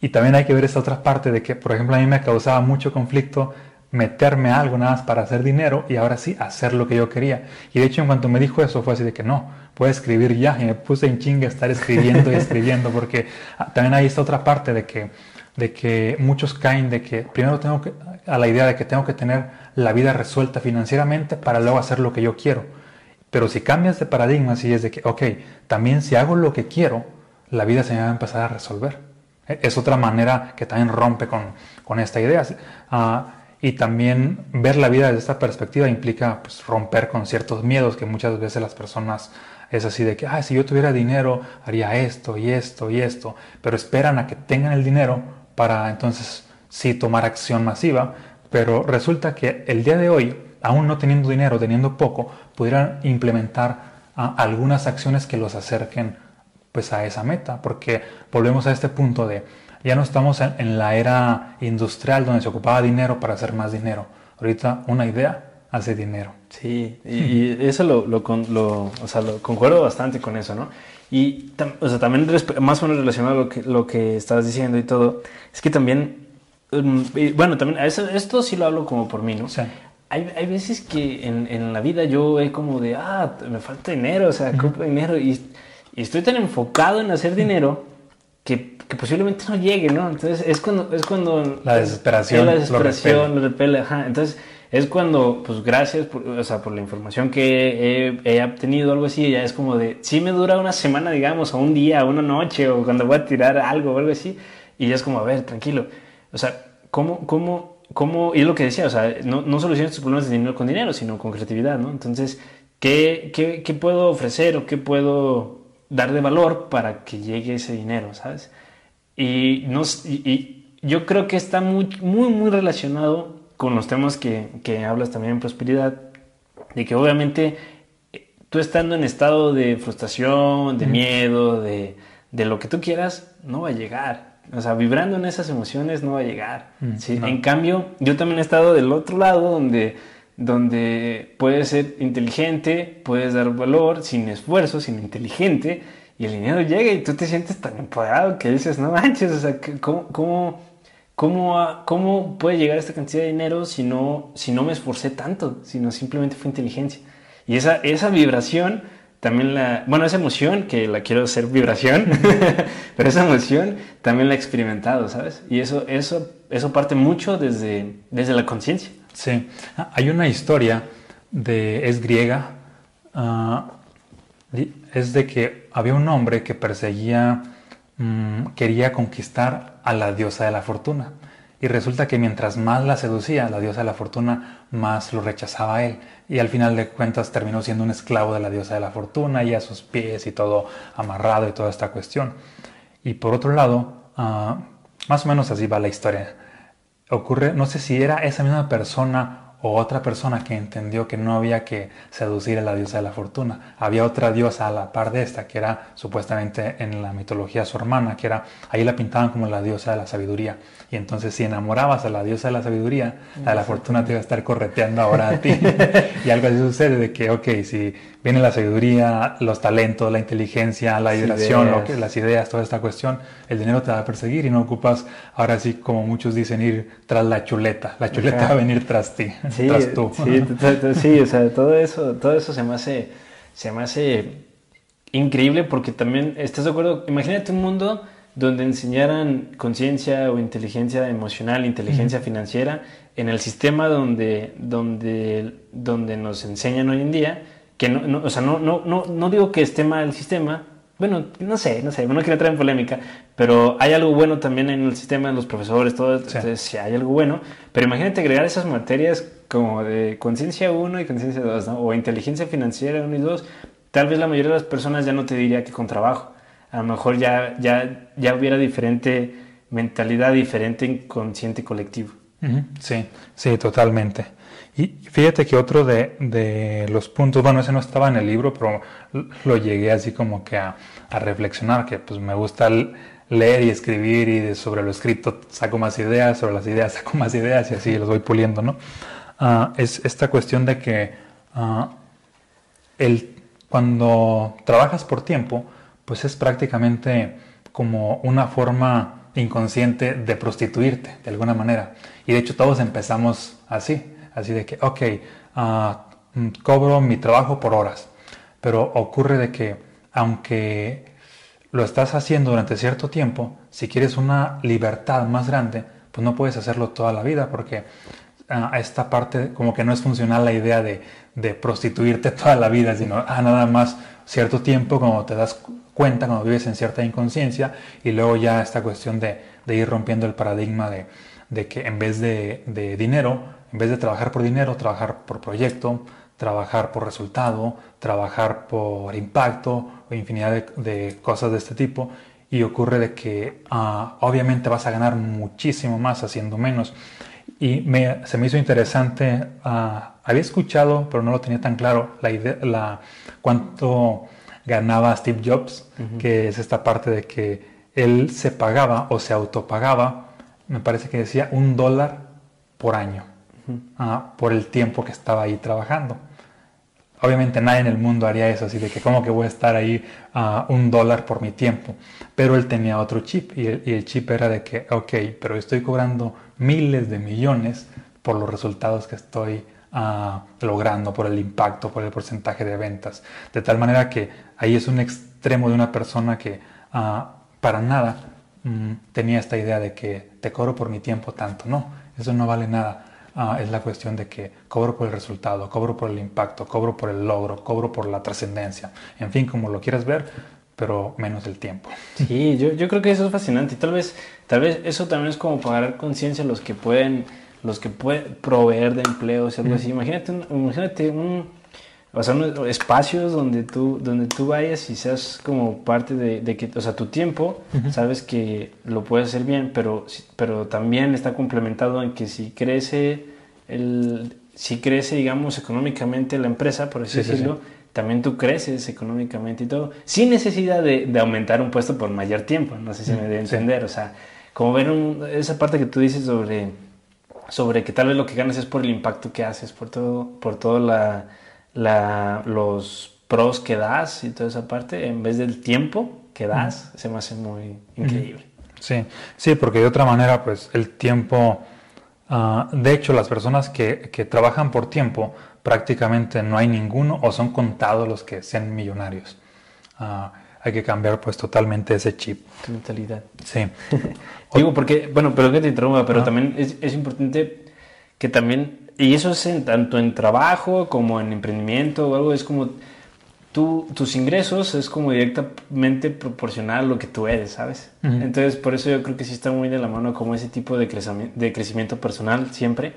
Y también hay que ver esta otra parte de que, por ejemplo, a mí me causaba mucho conflicto meterme a algo nada más para hacer dinero y ahora sí hacer lo que yo quería. Y de hecho en cuanto me dijo eso fue así de que no, puedo escribir ya y me puse en chinga a estar escribiendo y escribiendo porque ah, también hay esta otra parte de que, de que muchos caen de que primero tengo que, a la idea de que tengo que tener la vida resuelta financieramente para luego hacer lo que yo quiero. Pero si cambias de paradigma, si es de que, ok, también si hago lo que quiero, la vida se me va a empezar a resolver. E, es otra manera que también rompe con, con esta idea. Uh, y también ver la vida desde esta perspectiva implica pues, romper con ciertos miedos que muchas veces las personas es así de que, ah, si yo tuviera dinero, haría esto y esto y esto, pero esperan a que tengan el dinero para entonces sí tomar acción masiva, pero resulta que el día de hoy, aún no teniendo dinero, teniendo poco, pudieran implementar ah, algunas acciones que los acerquen pues a esa meta, porque volvemos a este punto de ya no estamos en, la era industrial donde se ocupaba dinero para hacer más dinero. Ahorita una idea hace dinero. Sí, y, eso lo, lo, o sea, lo concuerdo bastante con eso, ¿no? Y o sea, también más o menos relacionado a lo que, lo que estabas diciendo y todo, es que también, um, bueno, también esto sí lo hablo como por mí, ¿no? Sí. Hay, hay veces que en, en, la vida yo he como de, ah, me falta dinero, o sea, compro dinero y, y, estoy tan enfocado en hacer dinero que que posiblemente no llegue, ¿no? Entonces es cuando... Es cuando la desesperación. La desesperación lo repele. Ajá. Entonces es cuando, pues gracias por, o sea, por la información que he, he, obtenido, algo así, ya es como de, sí me dura una semana, digamos, o un día, o una noche, o cuando voy a tirar algo o algo así, y ya es como, a ver, tranquilo. O sea, ¿cómo, cómo, cómo, y es lo que decía, o sea, no, no solucionas tus problemas de dinero con dinero, sino con creatividad, ¿no? Entonces, ¿qué, qué, qué puedo ofrecer o qué puedo dar de valor para que llegue ese dinero, ¿sabes? Y, nos, y, yo creo que está muy, muy, muy relacionado con los temas que, que hablas también en prosperidad, de que obviamente eh, tú estando en estado de frustración, de miedo, de, de, lo que tú quieras, no va a llegar. O sea, vibrando en esas emociones no va a llegar. ¿sí? En cambio, yo también he estado del otro lado donde, donde puedes ser inteligente, puedes dar valor sin esfuerzo, sin inteligente, y el dinero llega y tú te sientes tan empoderado que dices, no manches, o sea, ¿cómo, cómo, cómo, cómo puede llegar esta cantidad de dinero si no, si no me esforcé tanto, sino simplemente fue inteligencia? Y esa, esa vibración, también la, bueno, esa emoción, que la quiero hacer vibración, pero esa emoción también la he experimentado, ¿sabes? Y eso, eso, eso parte mucho desde, desde la conciencia. Sí, hay una historia de, es griega, uh, es de que había un hombre que perseguía, mm, quería conquistar a la diosa de la fortuna. Y resulta que mientras más la seducía, la diosa de la fortuna, más lo rechazaba él. Y al final de cuentas terminó siendo un esclavo de la diosa de la fortuna y a sus pies y todo amarrado y toda esta cuestión. Y por otro lado, ah, más o menos así va la historia. Ocurre, no sé si era esa misma persona o otra persona que entendió que no había que seducir a la diosa de la fortuna. Había otra diosa a la par de esta, que era supuestamente en la mitología su hermana, que era, ahí la pintaban como la diosa de la sabiduría. Y entonces si enamorabas a la diosa de la sabiduría, la de la fortuna te iba a estar correteando ahora a ti. y algo así sucede de que, ok, si viene la sabiduría, los talentos, la inteligencia, la vibración, lo que, las ideas, toda esta cuestión, el dinero te va a perseguir y no ocupas, ahora sí, como muchos dicen, ir tras la chuleta. La chuleta va a venir tras ti, tú. Sí, sí, o sea, todo eso, todo eso se me hace, se me hace increíble porque también, ¿estás de acuerdo? Imagínate un mundo donde enseñaran conciencia o inteligencia emocional, inteligencia financiera, en el sistema donde, donde, donde nos enseñan hoy en día, que no, o sea, no, no, no, no digo que esté mal el sistema, bueno, no sé, no sé, no quiero entrar en polémica, pero hay algo bueno también en el sistema, en los profesores, todo, sí. hay algo bueno, pero imagínate agregar esas materias como de conciencia 1 y conciencia 2, ¿no? o inteligencia financiera 1 y 2, tal vez la mayoría de las personas ya no te diría que con trabajo, a lo mejor ya, ya, ya hubiera diferente mentalidad, diferente inconsciente colectivo. Sí, sí, totalmente. Y fíjate que otro de, los puntos, bueno, ese no estaba en el libro, pero lo llegué así como que a, reflexionar, que pues me gusta leer y escribir y sobre lo escrito saco más ideas, sobre las ideas saco más ideas y así los voy puliendo, ¿no? Ah, es esta cuestión de que uh, el, cuando trabajas por tiempo, pues es prácticamente como una forma inconsciente de prostituirte de alguna manera. Y de hecho todos empezamos así Así de que, ok, ah, mm, cobro mi trabajo por horas, pero ocurre de que aunque lo estás haciendo durante cierto tiempo, si quieres una libertad más grande, pues no puedes hacerlo toda la vida porque a ah, esta parte como que no es funcional la idea de, prostituirte toda la vida, sino ah, nada más cierto tiempo cuando te das cuenta, cuando vives en cierta inconsciencia y luego ya esta cuestión de, ir rompiendo el paradigma de, que en vez de dinero, en vez de trabajar por dinero, trabajar por proyecto, trabajar por resultado, trabajar por impacto o infinidad de, cosas de este tipo. Y ocurre de que ah, obviamente vas a ganar muchísimo más haciendo menos. Y me, se me hizo interesante, ah, había escuchado, pero no lo tenía tan claro, la idea, la, cuánto ganaba Steve Jobs, que es esta parte de que él se pagaba o se autopagaba, me parece que decía un dólar por año. Ah, por el tiempo que estaba ahí trabajando. Obviamente nadie en el mundo haría eso, así de que como que voy a estar ahí a un dólar por mi tiempo. Pero él tenía otro chip y el, chip era de que, ok, pero estoy cobrando miles de millones por los resultados que estoy ah, logrando, por el impacto, por el porcentaje de ventas. De tal manera que ahí es un extremo de una persona que ah, para nada mm, tenía esta idea de que te cobro por mi tiempo tanto. No, eso no vale nada. Ah, es la cuestión de que cobro por el resultado, cobro por el impacto, cobro por el logro, cobro por la trascendencia, en fin, como lo quieras ver, pero menos el tiempo. Sí, yo, yo creo que eso es fascinante y tal vez, tal vez eso también es como pagar conciencia a los que pueden, los que pueden proveer de empleos y algo así. Imagínate, un, imagínate un, o sea, espacios donde tú, donde tú vayas y seas como parte de, que, o sea, tu tiempo, sabes que lo puedes hacer bien, pero, pero también está complementado en que si crece, el, si crece, digamos, económicamente la empresa, por así decirlo, también tú creces económicamente y todo, sin necesidad de, aumentar un puesto por mayor tiempo, no sé si me debe entender, o sea, como ver esa parte que tú dices sobre, sobre que tal vez lo que ganas es por el impacto que haces, por todo, por toda la la, los pros que das y toda esa parte, en vez del tiempo que das, se me hace muy increíble. Sí, sí, porque de otra manera, pues el tiempo, ah, de hecho, las personas que, que, trabajan por tiempo, prácticamente no hay ninguno o son contados los que sean millonarios. Ah, hay que cambiar pues totalmente ese chip. Tu mentalidad. Sí. Digo, porque, bueno, pero que te interrumpa, pero también es, es importante que también y eso es tanto en trabajo como en emprendimiento o algo, es como tú, tus ingresos es como directamente proporcional a lo que tú eres, ¿sabes? Entonces, por eso yo creo que sí está muy de la mano como ese tipo de, crecimiento, de crecimiento personal siempre,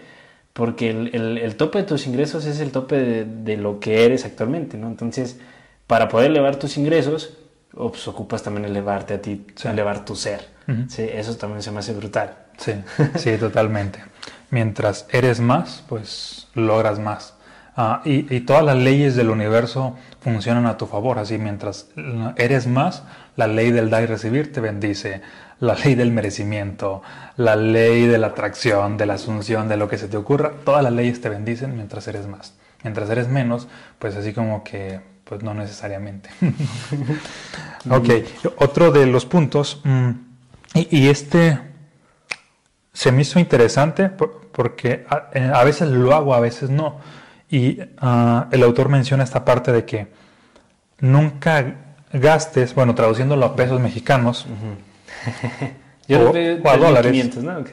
porque el, el, tope de tus ingresos es el tope de, lo que eres actualmente, ¿no? Entonces, para poder elevar tus ingresos, pues, ocupas también elevarte a ti, elevar tu ser. sí, eso también se me hace brutal. Sí, sí, totalmente mientras eres más, pues logras más. Ah, y, todas las leyes del universo funcionan a tu favor, así mientras eres más, la ley del dar y recibir te bendice, la ley del merecimiento, la ley de la atracción, de la asunción, de lo que se te ocurra, todas las leyes te bendicen mientras eres más. Mientras eres menos, pues así como que, pues no necesariamente. ok, otro de los puntos, mm, y este se me hizo interesante porque eh, a, veces lo hago, a veces no. Y ah, el autor menciona esta parte de que nunca gastes, bueno, traduciéndolo a pesos mexicanos yo o, a dólares. ¿no?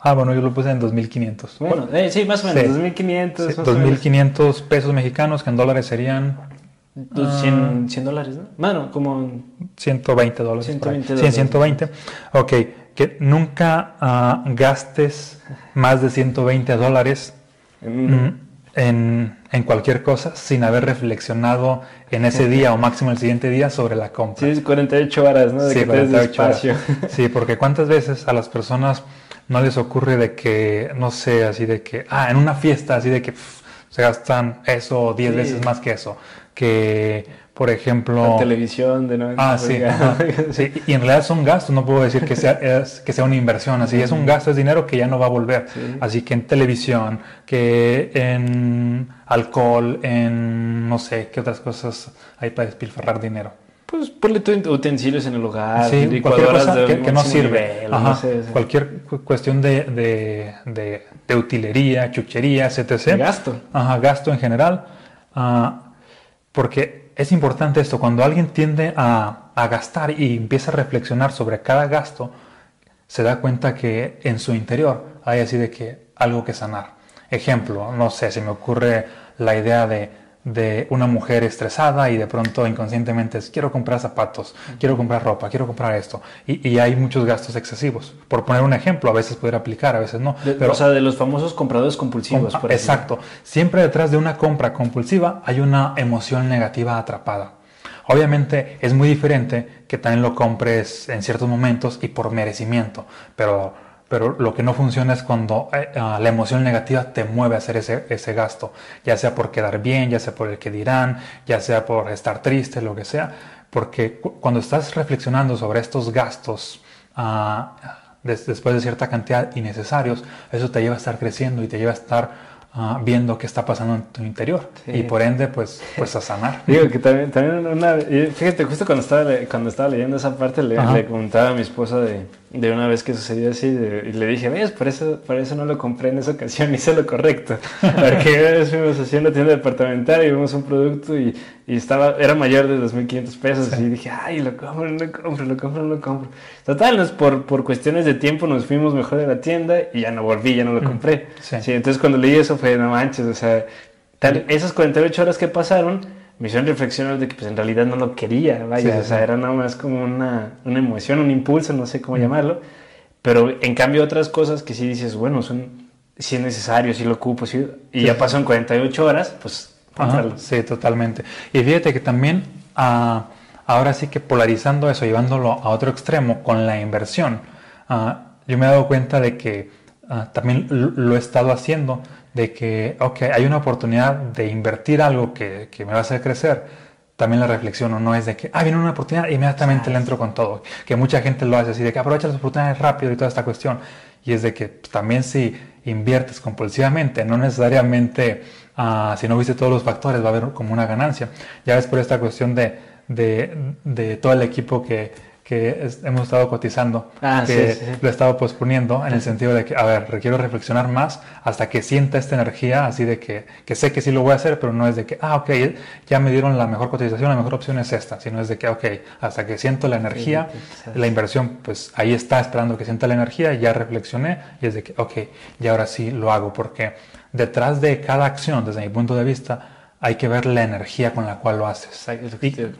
Ah, bueno, yo lo puse en 2.500. Bueno, eh, sí, más o menos, 2.500. 2.500 pesos mexicanos, que en dólares serían 100, 100 dólares, ¿no? Bueno, como... 120 dólares. 120 Sí, dólares. 120. Ok, que nunca ah, gastes más de 120 dólares en- mm, en, en cualquier cosa sin haber reflexionado en ese día o máximo el siguiente día sobre la compra. Sí, es 48 horas, ¿no? De Sí, que te des 48 horas. Sí, porque cuántas veces a las personas no les ocurre de que, no sé, así de que, ah, en una fiesta, así de que se gastan eso 10 Sí. veces más que eso. Que, por ejemplo... La televisión de no Ah, sí, sí, Y en realidad son gastos, no puedo decir que sea, es- que sea una inversión, así es un gasto, es dinero que ya no va a volver. Sí. Así que en televisión, que en alcohol, en no sé, qué otras cosas hay para despilfarrar dinero. Pues ponle utensilios en el hogar, Sí, cualquier licuadoras cosa de que, que no sirve. nivel, Ajá, no sé, sí. Cualquier cu- cuestión de, de, de- de utilería, chuchería, etc. Gasto. Ajá, gasto en general. ah, porque es importante esto, cuando alguien tiende a, gastar y empieza a reflexionar sobre cada gasto, se da cuenta que en su interior hay así de que algo que sanar. Ejemplo, no sé, se me ocurre la idea de, de una mujer estresada y de pronto inconscientemente es, quiero comprar zapatos, quiero comprar ropa, quiero comprar esto. Y, y hay muchos gastos excesivos. Por poner un ejemplo, a veces pudiera aplicar, a veces no. De- pero o sea, de los famosos compradores compulsivos. Compa- por Exacto. Siempre detrás de una compra compulsiva hay una emoción negativa atrapada. Obviamente es muy diferente que también lo compres en ciertos momentos y por merecimiento, pero, pero lo que no funciona es cuando eh, ah, la emoción negativa te mueve a hacer ese, ese gasto, ya sea por quedar bien, ya sea por el que dirán, ya sea por estar triste, lo que sea, porque cu- cuando estás reflexionando sobre estos gastos, ah, des- después de cierta cantidad innecesarios, eso te lleva a estar creciendo y te lleva a estar ah, viendo qué está pasando en tu interior Sí. y por ende pues, pues a sanar. Digo que también, también una, fíjate, justo cuando estaba, cuando estaba leyendo esa parte le, le comentaba a mi esposa de, de una vez que sucedió así de- y le dije, ves, por eso, por eso no lo compré en esa ocasión, hice lo correcto. Porque una vez fuimos así a una tienda departamental y vimos un producto y, y estaba, era mayor de 2.500 pesos Sí. y dije, ay, lo compro, lo compro, lo compro, lo compro. Total, nos, por, por cuestiones de tiempo nos fuimos mejor de la tienda y ya no volví, ya no lo compré. sí. Sí, entonces cuando leí eso fue, no manches, o sea, tal- esas 48 horas que pasaron me hicieron reflexionar de que pues en realidad no lo quería, vaya, Sí, o sea, sí. era nada más como una, una emoción, un impulso, no sé cómo llamarlo, pero en cambio otras cosas que sí dices, bueno, son, si es necesario, si lo ocupo, sí, y Sí. ya pasan 48 horas, pues Ajá, sí, totalmente. Y fíjate que también ah, ahora sí que polarizando eso, llevándolo a otro extremo con la inversión, ah, yo me he dado cuenta de que ah, también lo he estado haciendo, de que, ok, hay una oportunidad de invertir algo que, que me va a hacer crecer. También la reflexiono, no es de que, ah, viene una oportunidad, inmediatamente le entro con todo. Que mucha gente lo hace así, de que aprovecha las oportunidades rápido y toda esta cuestión. Y es de que pues, también si inviertes compulsivamente, no necesariamente, ah, si no viste todos los factores, va a haber como una ganancia. Ya ves por esta cuestión de, de, de todo el equipo que, que es- hemos estado cotizando, Ah, que sí, sí, lo he estado posponiendo en el sentido de que, a ver, requiero reflexionar más hasta que sienta esta energía, así de que, que sé que sí lo voy a hacer, pero no es de que, ah, ok, ya me dieron la mejor cotización, la mejor opción es esta, sino es de que, ok, hasta que siento la energía, sí. la inversión, pues ahí está esperando que sienta la energía, ya reflexioné y es de que, ok, y ahora sí lo hago, porque detrás de cada acción, desde mi punto de vista, hay que ver la energía con la cual lo haces.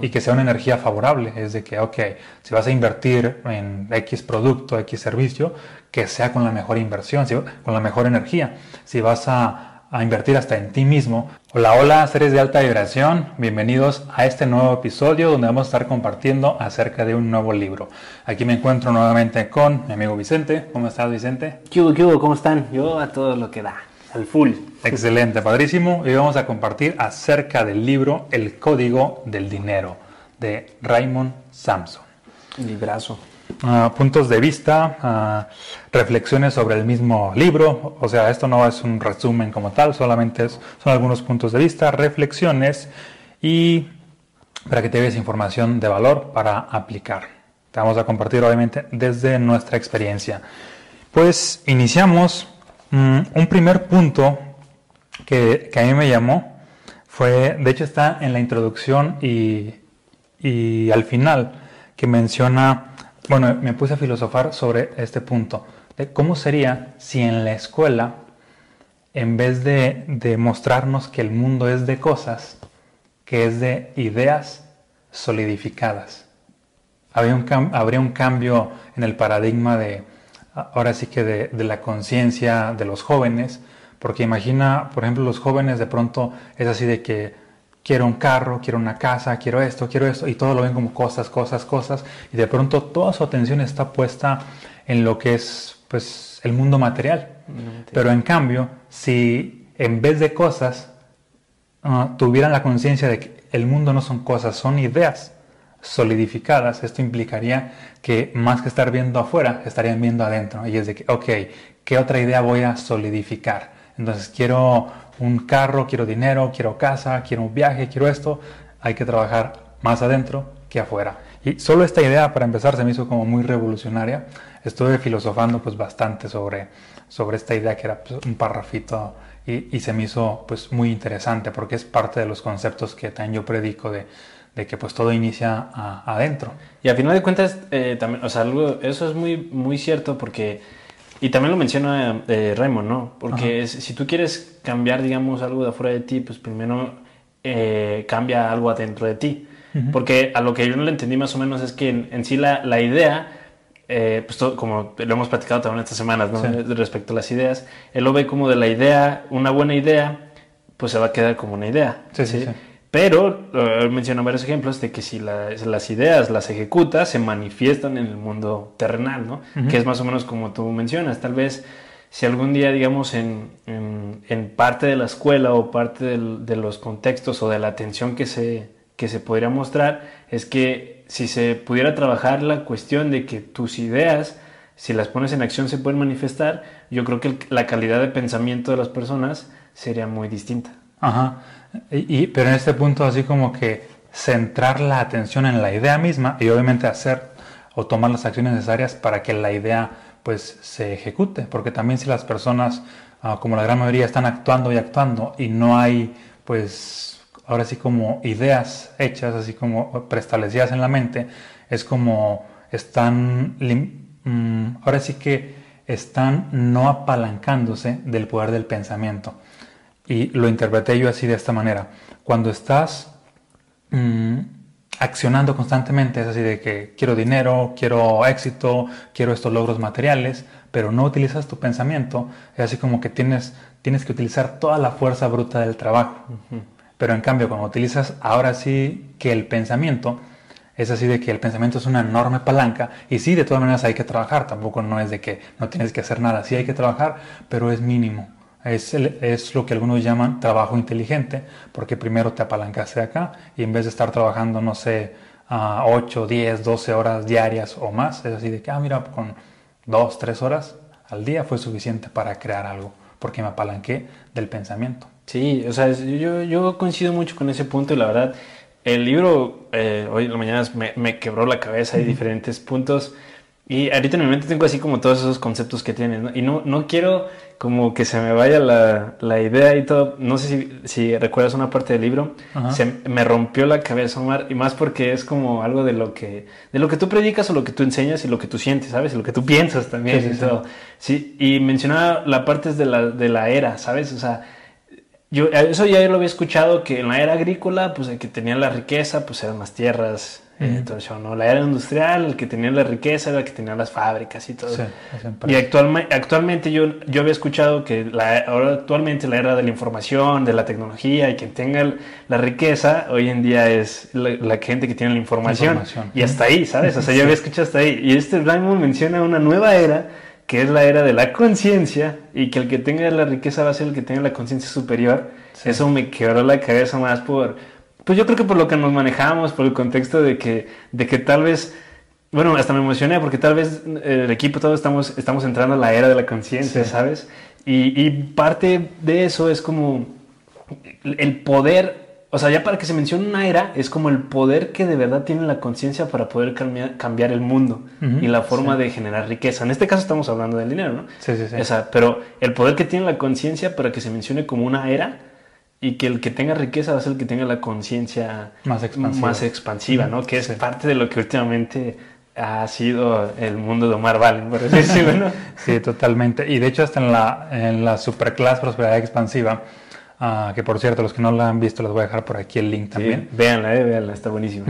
Y, que sea una energía favorable, es de que, ok, si vas a invertir en X producto, X servicio, que sea con la mejor inversión, si- con la mejor energía. Si vas a, a invertir hasta en ti mismo. Hola, hola, seres de alta vibración, bienvenidos a este nuevo episodio donde vamos a estar compartiendo acerca de un nuevo libro. Aquí me encuentro nuevamente con mi amigo Vicente. ¿Cómo estás, Vicente? ¿Qué hubo, qué hubo? ¿Cómo están? Yo a todo lo que da, al full. Excelente, padrísimo. Hoy vamos a compartir acerca del libro El Código del Dinero de Raymond Samson. Librazo. Ah, puntos de vista, ah, reflexiones sobre el mismo libro. O sea, esto no es un resumen como tal, solamente es- son algunos puntos de vista, reflexiones y para que te des información de valor para aplicar. Te vamos a compartir obviamente desde nuestra experiencia. Pues iniciamos. Mm, un primer punto que, que a mí me llamó fue, de hecho está en la introducción y, y al final, que menciona, bueno, me puse a filosofar sobre este punto, de cómo sería si en la escuela, en vez de, de mostrarnos que el mundo es de cosas, que es de ideas solidificadas. Habría un, habría un cambio en el paradigma de, ahora sí que de, de la conciencia de los jóvenes, porque imagina, por ejemplo, los jóvenes de pronto es así de que quiero un carro, quiero una casa, quiero esto, quiero esto, y todo lo ven como cosas, cosas, cosas, y de pronto toda su atención está puesta en lo que es pues el mundo material. Pero en cambio, si en vez de cosas uh, tuvieran la conciencia de que el mundo no son cosas, son ideas solidificadas, esto implicaría que más que estar viendo afuera, estarían viendo adentro. Y es de que, ok, ¿qué otra idea voy a solidificar? Entonces quiero un carro, quiero dinero, quiero casa, quiero un viaje, quiero esto. Hay que trabajar más adentro que afuera. Y solo esta idea, para empezar, se me hizo como muy revolucionaria. Estuve filosofando pues bastante sobre, sobre esta idea que era pues, un parrafito y, se me hizo pues muy interesante porque es parte de los conceptos que también yo predico de, de que pues todo inicia adentro. Y al final de cuentas, eh, también, o sea, algo, eso es muy, muy cierto porque, y también lo menciona eh, Raymond, ¿no? Porque si tú quieres cambiar, digamos, algo de afuera de ti, pues primero eh, cambia algo adentro de ti. Porque a lo que yo no le entendí más o menos es que en, sí la, la idea, eh, pues como lo hemos platicado también estas semanas, ¿no? respecto a las ideas, él lo ve como de la idea, una buena idea, pues se va a quedar como una idea. Sí, sí, sí. Pero él menciona varios ejemplos de que si las ideas las ejecutas, se manifiestan en el mundo terrenal, ¿no? Que es más o menos como tú mencionas. Tal vez si algún día, digamos, en, en, parte de la escuela o parte de los contextos o de la atención que se, que se podría mostrar es que si se pudiera trabajar la cuestión de que tus ideas, si las pones en acción, se pueden manifestar, yo creo que la calidad de pensamiento de las personas sería muy distinta. Ajá. Y, pero en este punto, así como que centrar la atención en la idea misma y obviamente hacer o tomar las acciones necesarias para que la idea pues se ejecute, porque también si las personas, ah, como la gran mayoría, están actuando y actuando y no hay pues ahora sí como ideas hechas, así como preestablecidas en la mente, es como están, mm, ahora sí que están no apalancándose del poder del pensamiento. Y lo interpreté yo así de esta manera. Cuando estás mm, accionando constantemente, es así de que quiero dinero, quiero éxito, quiero estos logros materiales, pero no utilizas tu pensamiento, es así como que tienes, tienes que utilizar toda la fuerza bruta del trabajo. Pero en cambio, cuando utilizas ahora sí que el pensamiento, es así de que el pensamiento es una enorme palanca y sí, de todas maneras hay que trabajar, tampoco no es de que no tienes que hacer nada, sí hay que trabajar, pero es mínimo. Es, es lo que algunos llaman trabajo inteligente, porque primero te apalancaste acá y en vez de estar trabajando, no sé, a 8, 10, 12 horas diarias o más, es así de que, ah, mira, con 2, 3 horas al día fue suficiente para crear algo, porque me apalanqué del pensamiento. Sí, o sea, yo, yo coincido mucho con ese punto y la verdad, el libro eh, hoy en la mañana me, me, quebró la cabeza, hay diferentes puntos y ahorita en mi mente tengo así como todos esos conceptos que tiene, ¿no? Y no, no quiero como que se me vaya la, la idea y todo. No sé si, si, recuerdas una parte del libro. Se me rompió la cabeza, Omar, y más porque es como algo de lo que de lo que tú predicas o lo que tú enseñas y lo que tú sientes, ¿sabes? Y lo que tú piensas también sí, y todo. Sí, y mencionaba la parte de la, de la era, ¿sabes? O sea, yo eso ya lo había escuchado que en la era agrícola, pues el que tenía la riqueza, pues eran las tierras. Entonces, ¿no? La era industrial, el que tenía la riqueza era el que tenía las fábricas y todo. y actualmente, actualmente yo, yo había escuchado que la, ahora actualmente la era de la información, de la tecnología y quien tenga la riqueza, hoy en día es la, gente que tiene la información. Y hasta ahí, ¿sabes? O sea, yo había escuchado hasta ahí. Y este Raymond menciona una nueva era que es la era de la conciencia y que el que tenga la riqueza va a ser el que tenga la conciencia superior. Eso me quebró la cabeza más por, pues yo creo que por lo que nos manejamos, por el contexto de que, de que tal vez, bueno, hasta me emocioné porque tal vez eh, el equipo todos estamos, estamos entrando a la era de la conciencia, ¿sabes? Y, y parte de eso es como el poder o sea, ya para que se mencione una era, es como el poder que de verdad tiene la conciencia para poder cambiar, el mundo y la forma de generar riqueza. En este caso estamos hablando del dinero, ¿no? Sí, sí, sí. O sea, pero el poder que tiene la conciencia para que se mencione como una era y que el que tenga riqueza va a ser el que tenga la conciencia más expansiva, más expansiva ¿no? Que es parte de lo que últimamente ha sido el mundo de Omar Valen, por decirlo, ¿no? sí, totalmente. Y de hecho hasta en la, en la superclass prosperidad expansiva Ah, que por cierto, los que no la han visto, les voy a dejar por aquí el link también. Sí, véanla, eh, véanla, está buenísima.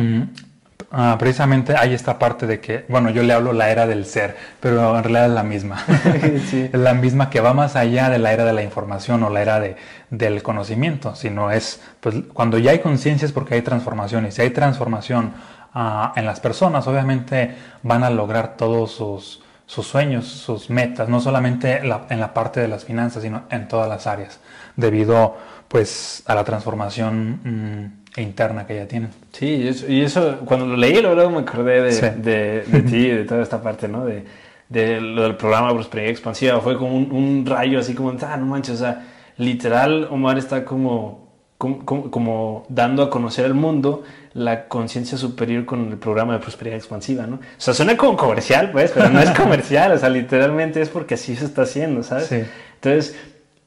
Ah, precisamente hay esta parte de que, bueno, yo le hablo la era del ser, pero en realidad es la misma. Es la misma que va más allá de la era de la información o la era de, del conocimiento, sino es, pues, cuando ya hay conciencia es porque hay transformación. Y si hay transformación ah, en las personas, obviamente van a lograr todos sus, sus sueños, sus metas, no solamente en la parte de las finanzas, sino en todas las áreas, debido pues a la transformación mm, interna que ya tienen. Sí, y eso, cuando lo leí, luego me acordé de, de, de ti, de toda esta parte, ¿no? De, de lo del programa Prosperidad Expansiva, fue como un, rayo así como, ah, no manches, o sea, literal, Omar está como, como, como dando a conocer al mundo la conciencia superior con el programa de prosperidad expansiva, ¿no? O sea, suena como comercial, pues, pero no es comercial, o sea, literalmente es porque así se está haciendo, ¿sabes? Sí. Entonces,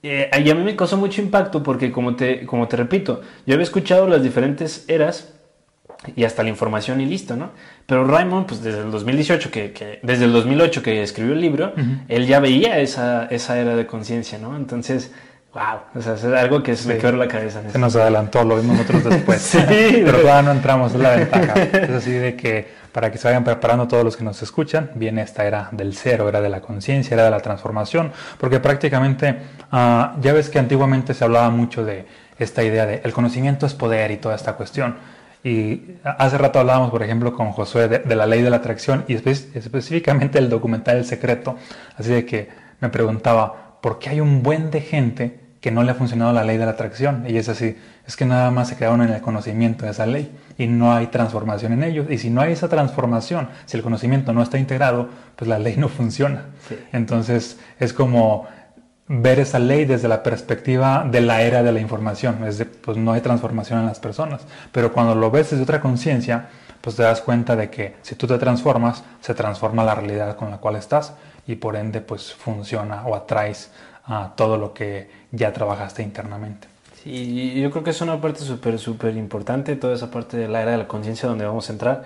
eh, a mí me causó mucho impacto porque, como te, como te repito, yo había escuchado las diferentes eras y hasta la información y listo, ¿no? Pero Raymond, pues desde el 2018, que, desde el 2008 que escribió el libro, él ya veía esa, esa era de conciencia, ¿no? Entonces, Wow, o sea, es algo que se me quebró la cabeza. Se nos adelantó, lo vimos nosotros después. sí, pero todavía no entramos, es la ventaja. Es así de que para que se vayan preparando todos los que nos escuchan, viene esta era del cero, era de la conciencia, era de la transformación, porque prácticamente ah, ya ves que antiguamente se hablaba mucho de esta idea de el conocimiento es poder y toda esta cuestión. Y hace rato hablábamos, por ejemplo, con Josué de, la ley de la atracción y específicamente el documental El Secreto. Así de que me preguntaba, ¿por qué hay un buen de gente que no le ha funcionado la ley de la atracción. Y es así, es que nada más se quedaron en el conocimiento de esa ley y no hay transformación en ellos. Y si no hay esa transformación, si el conocimiento no está integrado, pues la ley no funciona. Entonces es como ver esa ley desde la perspectiva de la era de la información. Es de, pues no hay transformación en las personas. Pero cuando lo ves desde otra conciencia, pues te das cuenta de que si tú te transformas, se transforma la realidad con la cual estás y por ende pues funciona o atraes a todo lo que ya trabajaste internamente. Sí, yo creo que es una parte súper, súper importante, toda esa parte de la era de la conciencia donde vamos a entrar.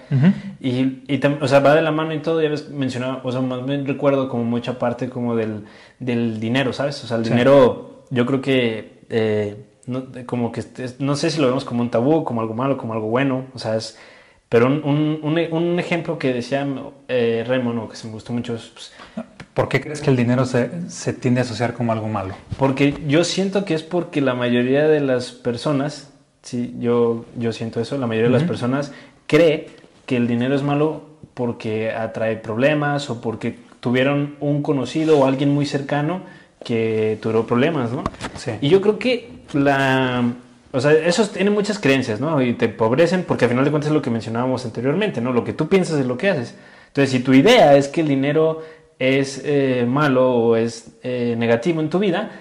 Y, y o sea, va de la mano y todo, ya ves, mencionaba, o sea, más bien recuerdo como mucha parte como del, del dinero, ¿sabes? O sea, el dinero, yo creo que, eh, no, como que, no sé si lo vemos como un tabú, como algo malo, como algo bueno, o sea, es... Pero un, un, un, ejemplo que decía eh, Raymond, o que se me gustó mucho, es, pues, ¿Por qué crees que el dinero se, se, tiende a asociar como algo malo? Porque yo siento que es porque la mayoría de las personas, sí, yo, yo siento eso, la mayoría de las personas cree que el dinero es malo porque atrae problemas o porque tuvieron un conocido o alguien muy cercano que tuvo problemas, ¿no? Sí. Y yo creo que la... O sea, eso tiene muchas creencias, ¿no? Y te empobrecen porque al final de cuentas es lo que mencionábamos anteriormente, ¿no? Lo que tú piensas es lo que haces. Entonces, si tu idea es que el dinero es eh, malo o es eh, negativo en tu vida,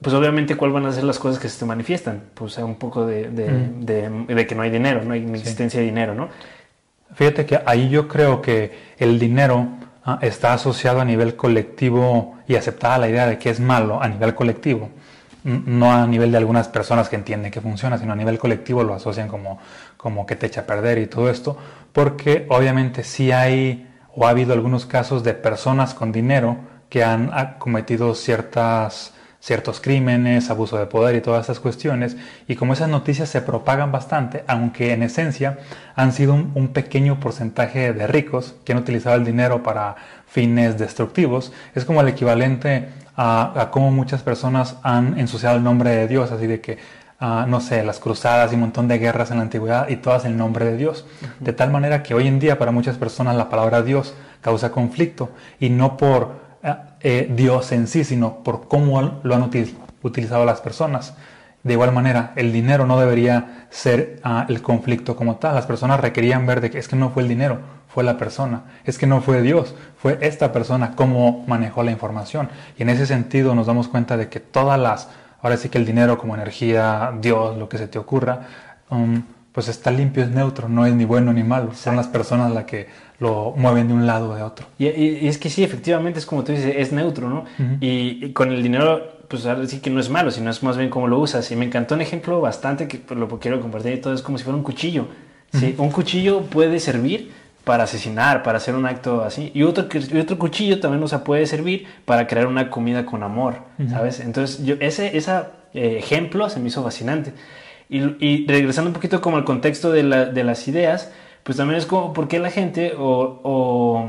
pues obviamente cuáles van a ser las cosas que se te manifiestan. Pues un poco de, de, que no hay dinero, no hay existencia de dinero, ¿no? Fíjate que ahí yo creo que el dinero ah, está asociado a nivel colectivo y aceptada la idea de que es malo a nivel colectivo. No a nivel de algunas personas que entienden que funciona, sino a nivel colectivo lo asocian como, como que te echa a perder y todo esto, porque obviamente sí hay o ha habido algunos casos de personas con dinero que han cometido ciertas, ciertos crímenes, abuso de poder y todas esas cuestiones, y como esas noticias se propagan bastante, aunque en esencia han sido un, pequeño porcentaje de ricos que han utilizado el dinero para fines destructivos, es como el equivalente a, a cómo muchas personas han ensuciado el nombre de Dios, así de que no sé, las cruzadas y un montón de guerras en la antigüedad y todas en nombre de Dios. De tal manera que hoy en día para muchas personas la palabra Dios causa conflicto y no por eh, eh, Dios en sí, sino por cómo lo han utilizado las personas. De igual manera, el dinero no debería ser ah, el conflicto como tal. Las personas requerían ver de que es que no fue el dinero, fue la persona. Es que no fue Dios, fue esta persona cómo manejó la información. Y en ese sentido nos damos cuenta de que todas las ahora sí que el dinero como energía, Dios, lo que se te ocurra, um, pues está limpio, es neutro, no es ni bueno ni malo. Son las personas las que lo mueven de un lado o de otro. Y, es que sí, efectivamente, es como tú dices, es neutro, ¿no? y, con el dinero, pues ahora sí que no es malo, sino es más bien cómo lo usas. Y me encantó un ejemplo bastante que pues, lo quiero compartir y todo, es como si fuera un cuchillo. ¿sí? Un cuchillo puede servir para asesinar, para hacer un acto así. Y otro, y otro cuchillo también, o sea, puede servir para crear una comida con amor, ¿sabes? Entonces, yo, ese, esa, eh, ejemplo se me hizo fascinante. Y, regresando un poquito como al contexto de, las ideas, pues también es como, ¿por qué la gente o, o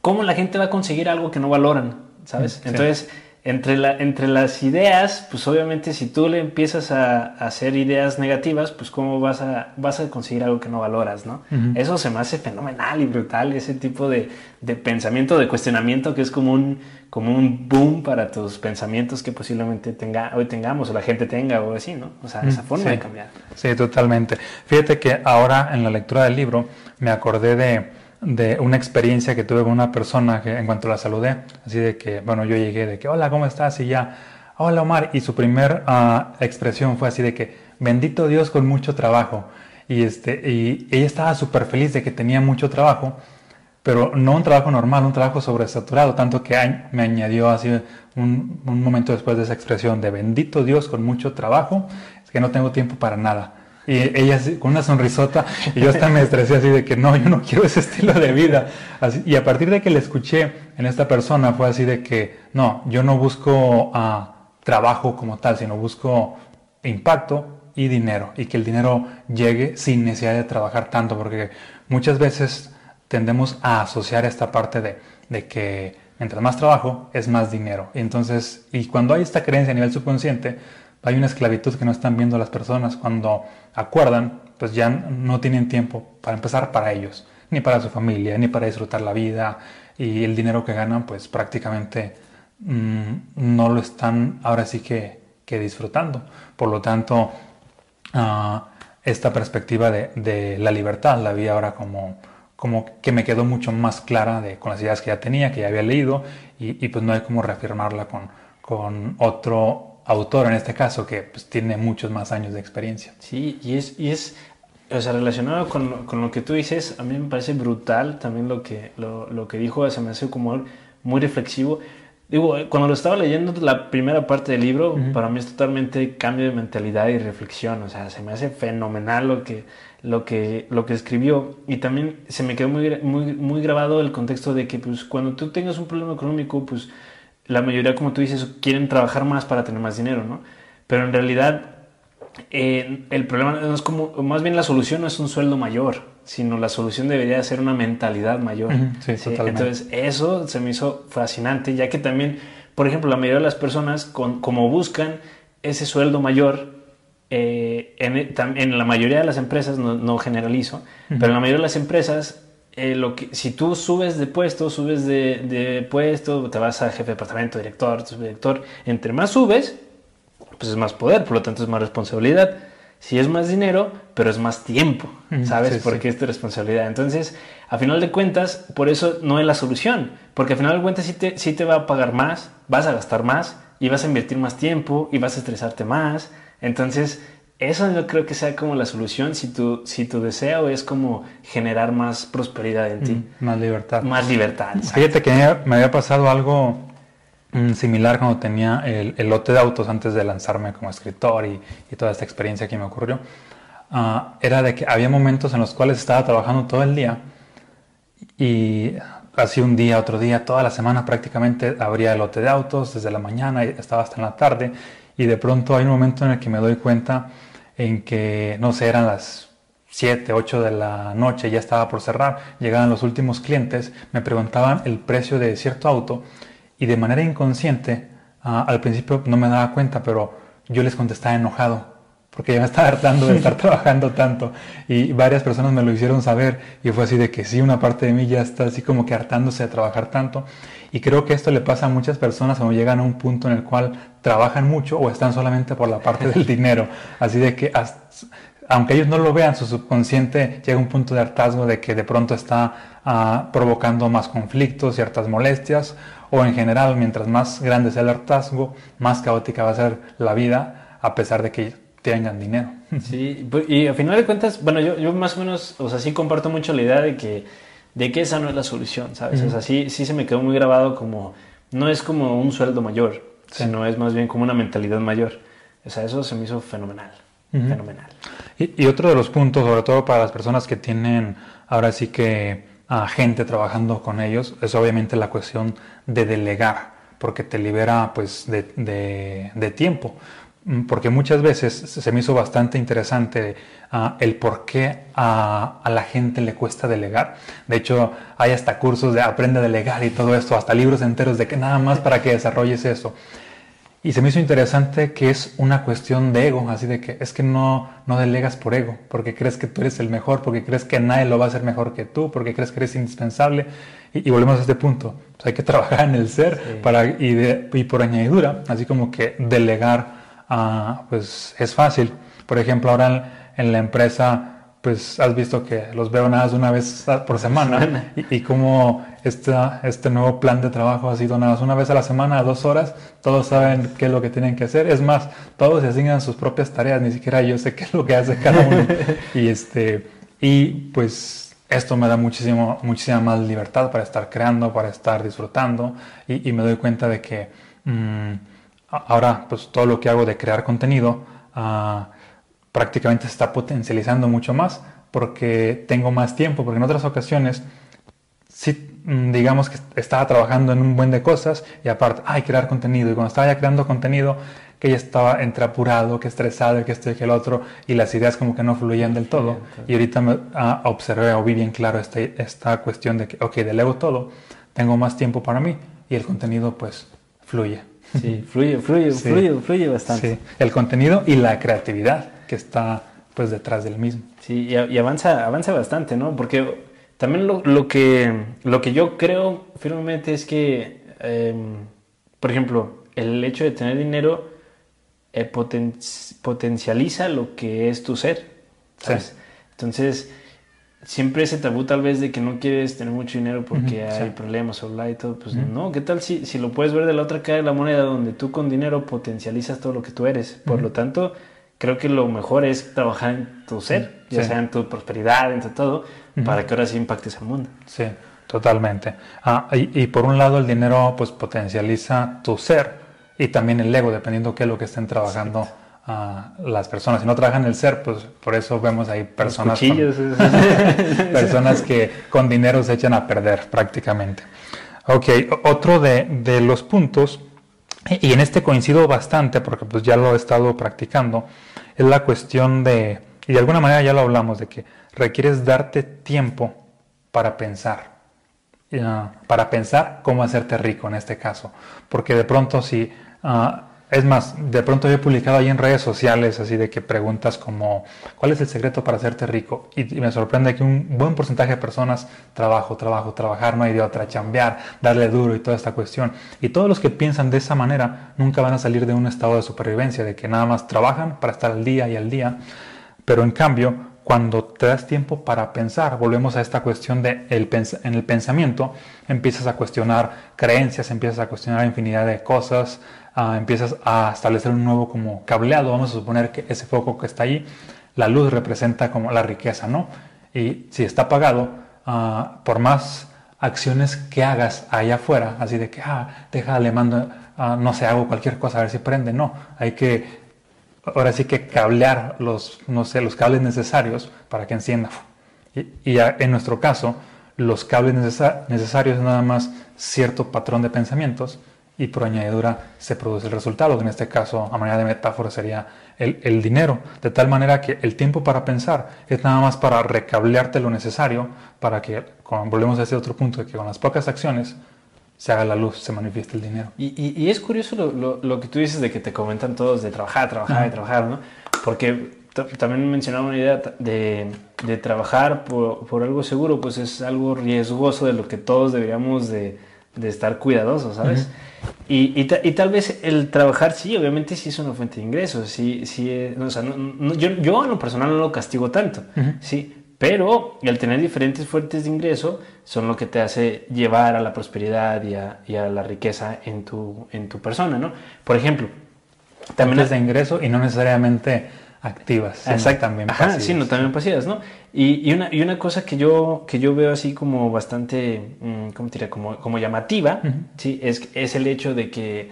cómo la gente va a conseguir algo que no valoran? ¿Sabes? Entonces entre, la, entre las ideas, pues obviamente si tú le empiezas a, hacer ideas negativas, pues cómo vas a, vas a conseguir algo que no valoras, ¿no? Eso se me hace fenomenal y brutal, ese tipo de, de, pensamiento, de cuestionamiento que es como un, como un boom para tus pensamientos que posiblemente tenga, hoy tengamos o la gente tenga o así, ¿no? O sea, esa forma de cambiar. Sí, totalmente. Fíjate que ahora en la lectura del libro me acordé de de una experiencia que tuve con una persona que en cuanto la saludé, así de que, bueno, yo llegué de que, hola, ¿cómo estás? Y ya, hola Omar, y su primer ah, expresión fue así de que, bendito Dios con mucho trabajo. Y, este, y ella estaba súper feliz de que tenía mucho trabajo, pero no un trabajo normal, un trabajo sobresaturado, tanto que me añadió así un, un momento después de esa expresión de bendito Dios con mucho trabajo, es que no tengo tiempo para nada. Y ella con una sonrisota, y yo hasta me estresé así de que no, yo no quiero ese estilo de vida. y a partir de que le escuché en esta persona fue así de que no, yo no busco uh, trabajo como tal, sino busco impacto y dinero. Y que el dinero llegue sin necesidad de trabajar tanto, porque muchas veces tendemos a asociar esta parte de, de que mientras más trabajo es más dinero. Y entonces, y cuando hay esta creencia a nivel subconsciente, hay una esclavitud que no están viendo las personas. Cuando acuerdan, pues ya no tienen tiempo para empezar para ellos, ni para su familia, ni para disfrutar la vida. Y el dinero que ganan, pues prácticamente mm, no lo están ahora sí que, disfrutando. Por lo tanto, ah, esta perspectiva de, la libertad la vi ahora como, como que me quedó mucho más clara de, con las ideas que ya tenía, que ya había leído, y, pues no hay como reafirmarla con, con otro autor en este caso que pues, tiene muchos más años de experiencia. Sí, y es, y es o sea, relacionado con, con, lo que tú dices, a mí me parece brutal también lo que, lo, lo, que dijo, se me hace como muy reflexivo. Digo, cuando lo estaba leyendo la primera parte del libro, para mí es totalmente cambio de mentalidad y reflexión, o sea, se me hace fenomenal lo que, lo que, lo que escribió y también se me quedó muy, muy, muy grabado el contexto de que pues cuando tú tengas un problema económico, pues la mayoría, como tú dices, quieren trabajar más para tener más dinero, ¿no? Pero en realidad eh, el problema no es como, más bien la solución no es un sueldo mayor, sino la solución debería ser una mentalidad mayor. sí, Totalmente. Entonces, eso se me hizo fascinante, ya que también, por ejemplo, la mayoría de las personas, como buscan ese sueldo mayor, eh, en, la mayoría de las empresas, no, generalizo, pero en la mayoría de las empresas eh, lo que, si tú subes de puesto, subes de, de, puesto, te vas a jefe de departamento, director, subdirector, entre más subes, pues es más poder, por lo tanto es más responsabilidad. Si es más dinero, pero es más tiempo, ¿sabes? porque es tu responsabilidad. Entonces, a final de cuentas, por eso no es la solución, porque a final de cuentas sí te, sí te va a pagar más, vas a gastar más y vas a invertir más tiempo y vas a estresarte más. Entonces, eso no creo que sea como la solución si tu, si tu deseo es como generar más prosperidad en ti. Mm, más libertad. Más libertad. Fíjate que me había pasado algo mm, similar cuando tenía el, lote de autos antes de lanzarme como escritor y, toda esta experiencia que me ocurrió. Ah, era de que había momentos en los cuales estaba trabajando todo el día y así un día, otro día, toda la semana prácticamente abría el lote de autos desde la mañana y estaba hasta en la tarde y de pronto hay un momento en el que me doy cuenta en que, no sé, eran las 7, 8 de la noche, ya estaba por cerrar, llegaban los últimos clientes, me preguntaban el precio de cierto auto y de manera inconsciente, ah, al principio no me daba cuenta, pero yo les contestaba enojado porque ya me estaba hartando de estar trabajando tanto. Y varias personas me lo hicieron saber y fue así de que sí, una parte de mí ya está así como que hartándose de trabajar tanto y creo que esto le pasa a muchas personas cuando llegan a un punto en el cual trabajan mucho o están solamente por la parte del dinero, así de que aunque ellos no lo vean, su subconsciente llega a un punto de hartazgo de que de pronto está ah, provocando más conflictos, ciertas molestias o en general mientras más grande sea el hartazgo, más caótica va a ser la vida a pesar de que tengan dinero. Sí, pues, y a final de cuentas, bueno, yo, yo más o menos, o sea, sí comparto mucho la idea de que, de que esa no es la solución, ¿sabes? O sea, sí, sí se me quedó muy grabado como, no es como un sueldo mayor, sino es más bien como una mentalidad mayor. O sea, eso se me hizo fenomenal, fenomenal. Y, y, otro de los puntos, sobre todo para las personas que tienen ahora sí que a gente trabajando con ellos, es obviamente la cuestión de delegar, porque te libera pues de, de, de tiempo porque muchas veces se me hizo bastante interesante ah, el por qué a, a, la gente le cuesta delegar. De hecho, hay hasta cursos de aprende a delegar y todo esto, hasta libros enteros de que nada más para que desarrolles eso. Y se me hizo interesante que es una cuestión de ego, así de que es que no, no delegas por ego, porque crees que tú eres el mejor, porque crees que nadie lo va a hacer mejor que tú, porque crees que eres indispensable. Y, volvemos a este punto, hay que trabajar en el ser para, y, y, por añadidura, así como que delegar uh, pues es fácil. Por ejemplo, ahora en, en la empresa pues has visto que los veo nada más una vez por semana y, y como este nuevo plan de trabajo ha sido nada más una vez a la semana, a dos horas, todos saben qué es lo que tienen que hacer. Es más, todos se asignan sus propias tareas, ni siquiera yo sé qué es lo que hace cada uno. y, este, y pues esto me da muchísimo, muchísima más libertad para estar creando, para estar disfrutando y, me doy cuenta de que mm, ahora pues todo lo que hago de crear contenido uh, prácticamente se está potencializando mucho más porque tengo más tiempo, porque en otras ocasiones sí, mm, digamos que estaba trabajando en un buen de cosas y aparte, ay, crear contenido. Y cuando estaba ya creando contenido, que ya estaba entre apurado, que estresado, que esto y que el otro, y las ideas como que no fluían del todo. Y ahorita me ah, observé o vi bien claro este, esta cuestión de que, ok, delego todo, tengo más tiempo para mí y el contenido pues fluye. Sí, fluye, fluye, fluye, fluye bastante. Sí, el contenido y la creatividad que está pues detrás del mismo. Sí, y, avanza, avanza bastante, ¿no? Porque también lo, lo, que, lo que yo creo firmemente es que, em, por ejemplo, el hecho de tener dinero eh, potencializa lo que es tu ser, ¿sabes? Entonces, siempre ese tabú tal vez de que no quieres tener mucho dinero porque hay problemas o y todo, pues no, ¿qué tal si, si lo puedes ver de la otra cara de la moneda donde tú con dinero potencializas todo lo que tú eres? Por lo tanto, creo que lo mejor es trabajar en tu ser, ya sea en tu prosperidad, en todo, para que ahora sí impactes al mundo. Sí, totalmente. Ah, y, por un lado el dinero pues potencializa tu ser y también el ego, dependiendo qué es lo que estén trabajando a las personas. Si no trabajan el ser, pues por eso vemos ahí personas, personas que con dinero se echan a perder prácticamente. Ok, otro de, de los puntos, y en este coincido bastante porque pues ya lo he estado practicando, es la cuestión de, y de alguna manera ya lo hablamos, de que requieres darte tiempo para pensar. para pensar cómo hacerte rico en este caso. Porque de pronto si... Ah, es más, de pronto he publicado ahí en redes sociales así de que preguntas como ¿cuál es el secreto para hacerte rico? Y, me sorprende que un buen porcentaje de personas trabajo, trabajo, trabajar, no hay de otra, chambear, darle duro y toda esta cuestión. Y todos los que piensan de esa manera nunca van a salir de un estado de supervivencia, de que nada más trabajan para estar al día y al día. Pero en cambio, cuando te das tiempo para pensar, volvemos a esta cuestión de el en el pensamiento, empiezas a cuestionar creencias, empiezas a cuestionar infinidad de cosas, Ah, empiezas a establecer un nuevo como cableado, vamos a suponer que ese foco que está ahí, la luz representa como la riqueza, ¿no? Y si está apagado, ah, por más acciones que hagas allá afuera, así de que, ah, déjale, mando, ah, no sé, hago cualquier cosa a ver si prende, no, hay que, ahora sí que cablear los, no sé, los cables necesarios para que encienda. Y, y en nuestro caso, los cables necesarios es nada más cierto patrón de pensamientos y por añadidura se produce el resultado, que en este caso, a manera de metáfora, sería el, el, dinero, de tal manera que el tiempo para pensar es nada más para recablearte lo necesario para que, volvemos a ese otro punto, de que con las pocas acciones se haga la luz, se manifieste el dinero. Y, y, es curioso lo, lo, lo, que tú dices de que te comentan todos de trabajar, trabajar y trabajar, ¿no? Porque también mencionaba una idea de, de trabajar por, por, algo seguro, pues es algo riesgoso de lo que todos deberíamos de, de estar cuidadosos, ¿sabes? Y, y, tal vez el trabajar, sí, obviamente sí es una fuente de ingresos, sí, sí, eh, o sea, yo, yo, en lo personal no lo castigo tanto, sí, pero el tener diferentes fuentes de ingreso son lo que te hace llevar a la prosperidad y a, y a la riqueza en tu, en tu persona, ¿no? Por ejemplo, también es de ingreso y no necesariamente activas. Exactamente. Ajá, sí, no, también pasivas, ¿no? Y, y, una, y una cosa que yo, que yo veo así como bastante, mm, ¿cómo te diría? Como, como llamativa, ¿sí? Es, es el hecho de que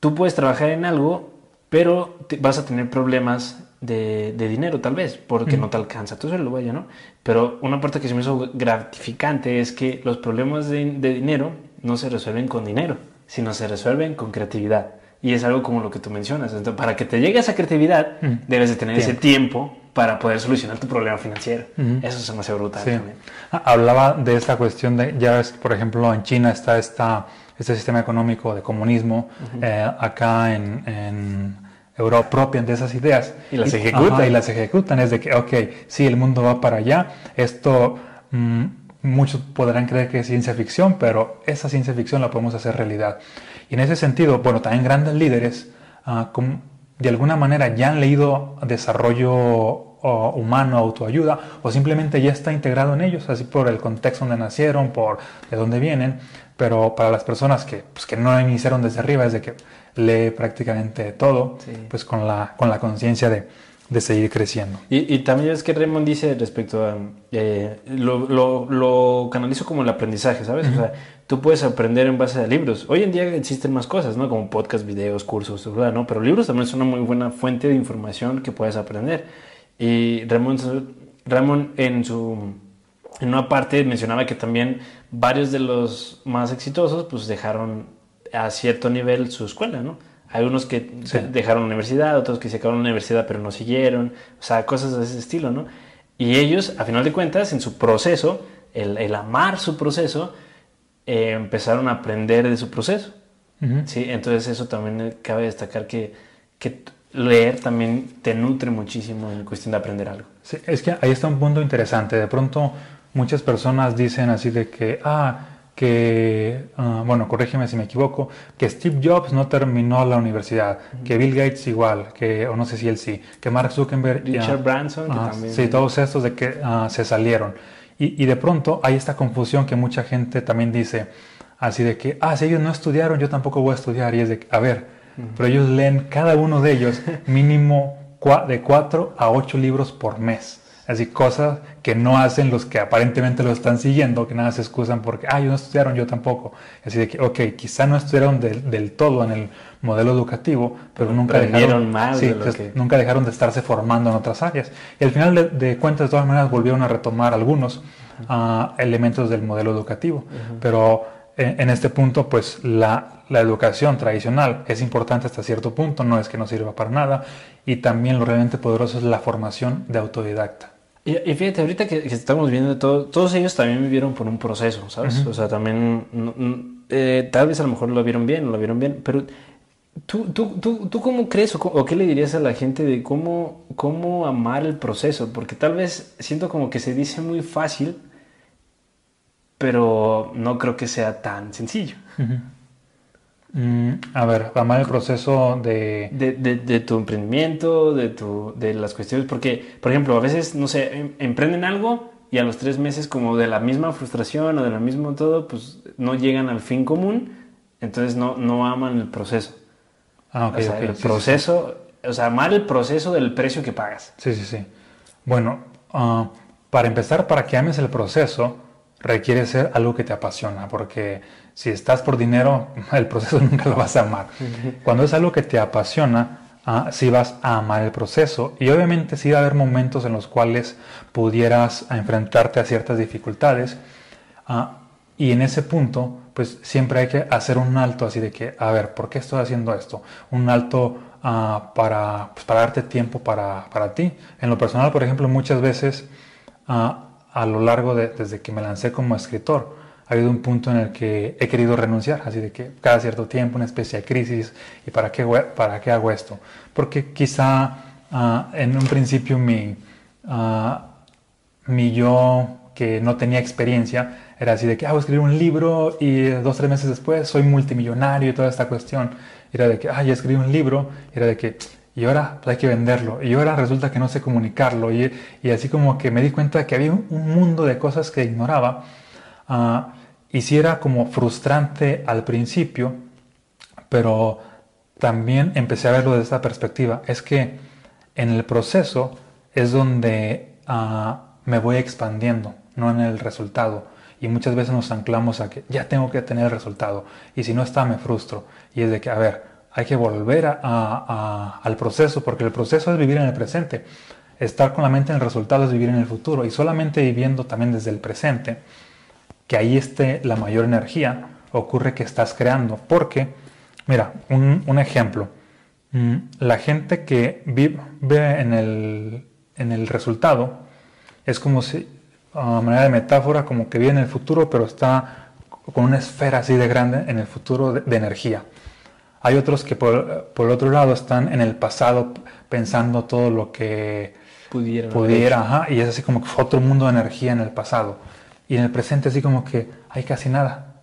tú puedes trabajar en algo, pero vas a tener problemas de, de, dinero tal vez, porque no te alcanza tu sueldo, vaya, ¿no? Pero una parte que se me hizo gratificante es que los problemas de, de dinero no se resuelven con dinero, sino se resuelven con creatividad. Y es algo como lo que tú mencionas. Entonces, para que te llegue esa creatividad, Mm. debes de tener ese Tiempo. tiempo para poder solucionar tu problema financiero. Ujú. Eso se me hace brutal Sí. también. Ah, Hablaba de esta cuestión de, ya ves, por ejemplo, en China está esta, este sistema económico de comunismo, eh, acá en, en Europa propian de esas ideas. Y las ejecutan. Ajá, y las ejecutan, es de que, ok, sí, el mundo va para allá, esto mm, muchos podrán creer que es ciencia ficción, pero esa ciencia ficción la podemos hacer realidad. Y en ese sentido, bueno, también grandes líderes, ah, com- de alguna manera ya han leído desarrollo o, humano, autoayuda, o simplemente ya está integrado en ellos, así por el contexto donde nacieron, por de dónde vienen, pero para las personas que, pues, que no iniciaron desde arriba, es de que lee prácticamente todo, Sí. pues con la, con la conciencia de, de seguir creciendo. Y, y también es que Raymond dice respecto a... eh, lo, lo- lo canalizo como el aprendizaje, ¿sabes? O sea, tú puedes aprender en base a libros. Hoy en día existen más cosas, ¿no? Como podcast, videos, cursos, ¿verdad? ¿no? Pero libros también son una muy buena fuente de información que puedes aprender. Y Ramón, Ramón en su... En una parte mencionaba que también varios de los más exitosos pues dejaron a cierto nivel su escuela, ¿no? Hay unos que Sí. dejaron la universidad, otros que se acabaron la universidad pero no siguieron, o sea, cosas de ese estilo, ¿no? Y ellos, a final de cuentas, en su proceso, el, el amar su proceso, eh, empezaron a aprender de su proceso, Ujú. ¿sí? Entonces eso también eh, cabe destacar que, que leer también te nutre muchísimo en cuestión de aprender algo. Sí, es que ahí está un punto interesante. De pronto muchas personas dicen así de que, ah, que, ah, bueno, corrígeme si me equivoco, que Steve Jobs no terminó la universidad, que Bill Gates igual, que, o no sé si él sí, que Mark Zuckerberg... Richard ah, Branson, que también... Sí, todos estos de que ah, se salieron. Y, y de pronto hay esta confusión que mucha gente también dice, así de que, ah, si ellos no estudiaron, yo tampoco voy a estudiar. Y es de, que, a ver, pero ellos leen cada uno de ellos mínimo de cuatro a ocho libros por mes. Así cosas que no hacen los que aparentemente lo están siguiendo, que nada se excusan porque, ah, ellos no estudiaron, yo tampoco. Así de que, ok, quizá no estudiaron del, del todo en el modelo educativo, pero nunca dejaron, sí, de lo que- nunca dejaron de estarse formando en otras áreas. Y al final de, de cuentas, de todas maneras, volvieron a retomar algunos ah, elementos del modelo educativo. Pero en, en este punto, pues la, la educación tradicional es importante hasta cierto punto, no es que no sirva para nada. Y también lo realmente poderoso es la formación de autodidacta. Y, y fíjate, ahorita que, que estamos viendo todo, todos ellos también vivieron por un proceso, ¿sabes? O sea, también, no- no- eh, tal vez a lo mejor lo vieron bien, lo vieron bien, pero ¿tú, tú, tú, tú cómo crees o, qué le dirías a la gente de cómo, cómo amar el proceso? Porque tal vez siento como que se dice muy fácil, pero no creo que sea tan sencillo. Mm, a ver, amar el proceso de... De, de- de tu emprendimiento, de, tu, de las cuestiones, porque, por ejemplo, a veces, no sé, em- emprenden algo y a los tres meses como de la misma frustración o de lo mismo todo, pues no llegan al fin común, entonces no, no aman el proceso. Ah, ok, o sea, ok, el sí, sí, sí. proceso, o sea, amar el proceso del precio que pagas. Sí, sí, sí. Bueno, ah, para empezar, para que ames el proceso, requiere ser algo que te apasiona, porque si estás por dinero, el proceso nunca lo vas a amar. Cuando es algo que te apasiona, ah, sí vas a amar el proceso. Y obviamente sí va a haber momentos en los cuales pudieras enfrentarte a ciertas dificultades. ah, y en ese punto, pues siempre hay que hacer un alto así de que, a ver, ¿por qué estoy haciendo esto? Un alto ah, para, pues, para darte tiempo para, para ti. En lo personal, por ejemplo, muchas veces ah, a lo largo de, desde que me lancé como escritor, ha habido un punto en el que he querido renunciar, así de que cada cierto tiempo una especie de crisis, ¿y para qué, para qué hago esto? Porque quizá ah, en un principio mi, ah, mi yo que no tenía experiencia era así de que, ah, voy a escribir un libro y dos, tres meses después soy multimillonario y toda esta cuestión. Era de que, ah, ya escribí un libro, era de que, y ahora pues, hay que venderlo, y ahora resulta que no sé comunicarlo, y, y así como que me di cuenta de que había un, un mundo de cosas que ignoraba, ah, y sí era como frustrante al principio, pero también empecé a verlo desde esta perspectiva. Es que en el proceso es donde ah, me voy expandiendo, no en el resultado. Y muchas veces nos anclamos a que ya tengo que tener el resultado. Y si no está, me frustro. Y es de que, a ver, hay que volver al proceso, porque el proceso es vivir en el presente. Estar con la mente en el resultado es vivir en el futuro. Y solamente viviendo también desde el presente, que ahí esté la mayor energía, ocurre que estás creando. Porque Mira, un, ejemplo. Mm, la gente que vive en el, en el resultado es como si, a manera de metáfora, como que vive en el futuro, pero está con una esfera así de grande en el futuro de, energía. Hay otros que por, por, el otro lado están en el pasado pensando todo lo que pudiera, y es así como que fue otro mundo de energía en el pasado. Y en el presente así como que hay casi nada.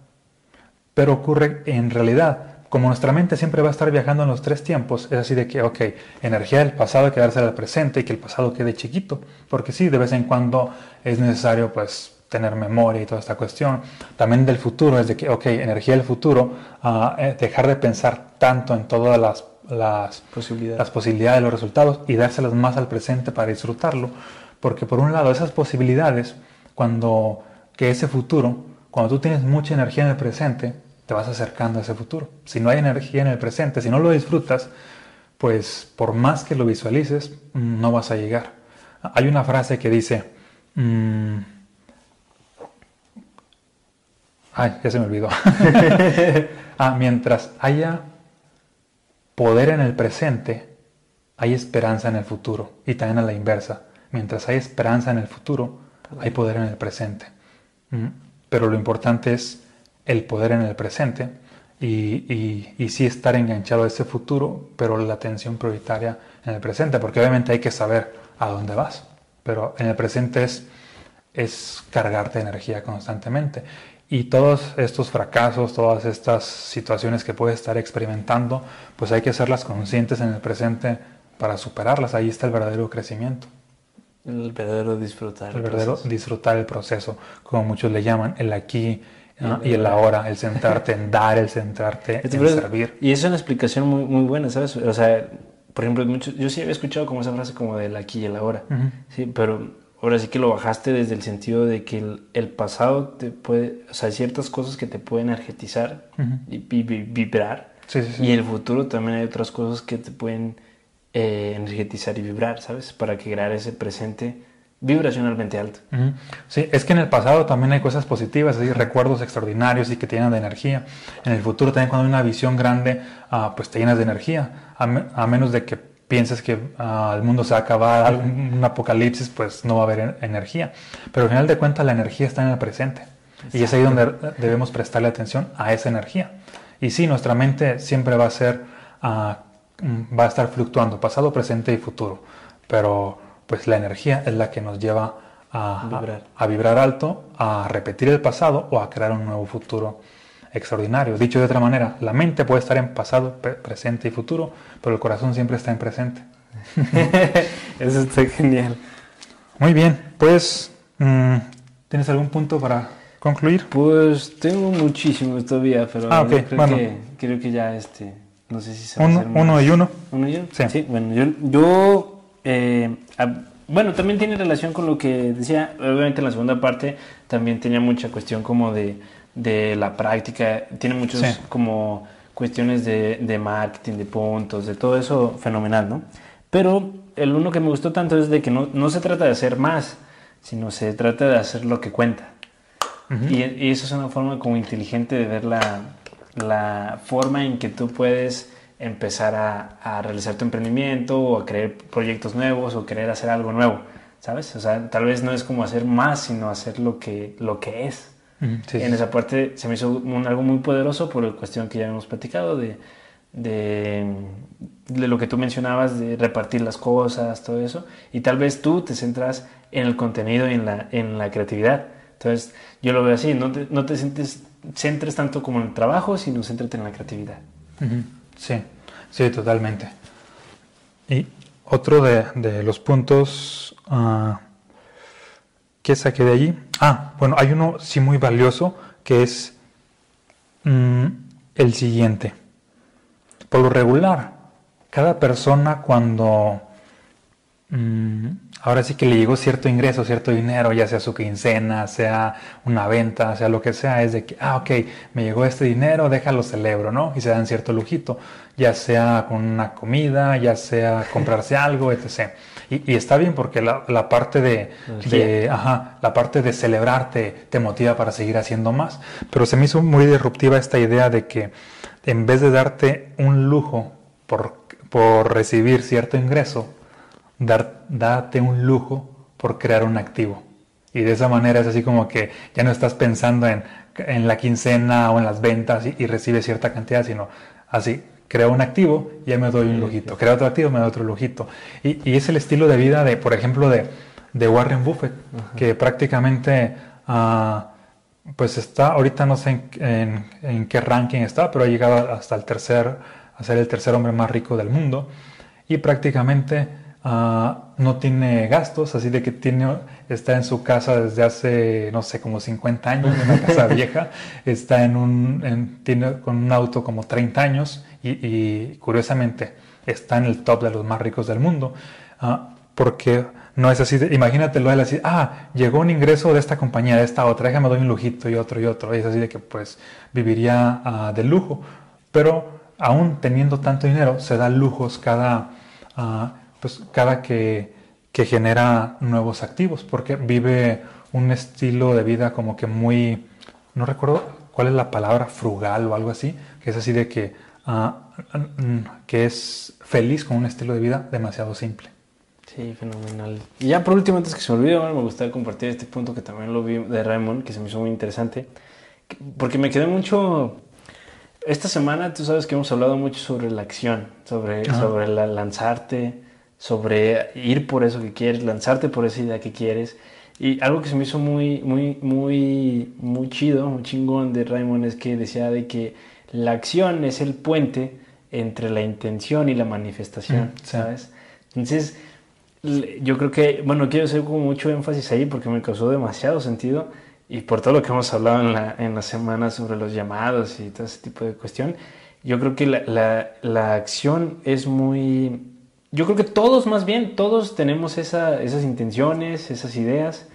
Pero ocurre en realidad, como nuestra mente siempre va a estar viajando en los tres tiempos, es así de que, ok, energía del pasado hay que darse al presente y que el pasado quede chiquito, porque sí, de vez en cuando es necesario pues tener memoria y toda esta cuestión. También del futuro, es de que, ok, energía del futuro, uh, dejar de pensar tanto en todas las, las, posibilidades. las posibilidades, los resultados y dárselas más al presente para disfrutarlo, porque por un lado esas posibilidades, cuando que ese futuro, cuando tú tienes mucha energía en el presente, te vas acercando a ese futuro. Si no hay energía en el presente, si no lo disfrutas, pues por más que lo visualices, no vas a llegar. Hay una frase que dice, mm, ay, ya se me olvidó. ah, mientras haya poder en el presente, hay esperanza en el futuro. Y también a la inversa. Mientras hay esperanza en el futuro, hay poder en el presente. Mm, pero lo importante es el poder en el presente y, y, sí estar enganchado a ese futuro, pero la atención prioritaria en el presente, porque obviamente hay que saber a dónde vas, pero en el presente es, es cargarte energía constantemente. Y todos estos fracasos, todas estas situaciones que puedes estar experimentando, pues hay que hacerlas conscientes en el presente para superarlas. Ahí está el verdadero crecimiento. El verdadero disfrutar. El, verdadero disfrutar el proceso, como muchos le llaman, el aquí y el ahora, el centrarte en dar, el centrarte en servir. Y es una explicación muy, muy buena, ¿sabes? O sea, por ejemplo, yo sí había escuchado como esa frase como del aquí y el ahora, sí, pero ahora sí que lo bajaste desde el sentido de que el, pasado te puede, o sea, hay ciertas cosas que te pueden energetizar y, vibrar, y el futuro también hay otras cosas que te pueden eh, energetizar y vibrar, ¿sabes? Para crear ese presente vibracionalmente alto. Sí, es que en el pasado también hay cosas positivas, hay recuerdos extraordinarios y que te llenan de energía. En el futuro también cuando hay una visión grande, ah, pues te llenas de energía, a, menos de que pienses que ah, el mundo se va a acabar, un, apocalipsis, pues no va a haber energía. Pero al final de cuentas la energía está en el presente. Y es ahí donde debemos prestarle atención a esa energía. Y sí, nuestra mente siempre va a ser, ah, mm, va a estar fluctuando, pasado, presente y futuro. Pero pues la energía es la que nos lleva a vibrar. alto, a repetir el pasado o a crear un nuevo futuro extraordinario. Dicho de otra manera, la mente puede estar en pasado, presente y futuro, pero el corazón siempre está en presente. Eso está genial. Muy bien, pues, mm, ¿tienes algún punto para concluir? Pues tengo muchísimos todavía, pero ah, creo, que, creo que ya este, no sé si se uno, uno y uno. ¿Uno y uno? Sí. bueno, yo, yo eh, bueno, también tiene relación con lo que decía, obviamente en la segunda parte también tenía mucha cuestión como de, de la práctica, tiene muchas como cuestiones de, de, marketing, de puntos, de todo eso fenomenal, ¿no? Pero el uno que me gustó tanto es de que no, no se trata de hacer más, sino se trata de hacer lo que cuenta. y, y, eso es una forma como inteligente de ver la, la forma en que tú puedes empezar a, realizar tu emprendimiento o a crear proyectos nuevos o querer hacer algo nuevo, ¿sabes? O sea, tal vez no es como hacer más, sino hacer lo que, lo que es. En esa parte se me hizo algo muy poderoso por la cuestión que ya hemos platicado de, de, de, lo que tú mencionabas, de repartir las cosas, todo eso. Y tal vez tú te centras en el contenido y en la, en la creatividad. Entonces, yo lo veo así, no te, no te sientes, centres tanto como en el trabajo, sino céntrate en la creatividad. Sí, sí, totalmente. Y otro de, los puntos uh, que saqué de allí, ah, bueno, hay uno sí muy valioso que es mm, el siguiente. Por lo regular, cada persona cuando mm, ahora sí que le llegó cierto ingreso, cierto dinero, ya sea su quincena, sea una venta, sea lo que sea, es de que, ah, ok, me llegó este dinero, déjalo celebro, ¿no? Y se dan cierto lujito, ya sea con una comida, ya sea comprarse algo, etc. Y, está bien porque la, parte de, ajá, la parte de celebrarte te motiva para seguir haciendo más, pero se me hizo muy disruptiva esta idea de que en vez de darte un lujo por, por recibir cierto ingreso, dar, date un lujo por crear un activo. Y de esa manera es así como que ya no estás pensando en, en la quincena o en las ventas y, y recibes cierta cantidad, sino así, creo un activo, ya me doy un lujito. Creo otro activo, me doy otro lujito. Y, y es el estilo de vida de, por ejemplo, de, de Warren Buffett, que prácticamente... Uh, pues está, ahorita no sé en, en, qué ranking está, pero ha llegado hasta el tercer, a ser el tercer hombre más rico del mundo. Y prácticamente uh, no tiene gastos, así de que tiene, está en su casa desde hace, no sé, como 50 años, en una casa vieja, está en un, en, tiene con un auto como 30 años y, curiosamente está en el top de los más ricos del mundo, uh, porque no es así, de, imagínatelo él así, ah, llegó un ingreso de esta compañía, de esta otra, déjame doy un lujito y otro y otro. Y es así de que pues viviría uh, de lujo. Pero aún teniendo tanto dinero, se da lujos cada, uh, pues, cada que, que genera nuevos activos, porque vive un estilo de vida como que muy, no recuerdo cuál es la palabra, frugal o algo así, que es así de que, uh, que es feliz con un estilo de vida demasiado simple. Sí, fenomenal. Y ya por último, antes que se me olvide, me gustaría compartir este punto que también lo vi de Raymond, que se me hizo muy interesante, porque me quedé mucho... Esta semana tú sabes que hemos hablado mucho sobre la acción, sobre, sobre la, lanzarte, sobre ir por eso que quieres, lanzarte por esa idea que quieres. Y algo que se me hizo muy, muy, muy, muy chido, muy chingón de Raymond es que decía de que la acción es el puente entre la intención y la manifestación, ¿sabes? Entonces, yo creo que, bueno, quiero hacer con mucho énfasis ahí porque me causó demasiado sentido y por todo lo que hemos hablado en la, en la semana sobre los llamados y todo ese tipo de cuestión, yo creo que la, la, la acción es muy... Yo creo que todos más bien, todos tenemos esa, esas intenciones, esas ideas,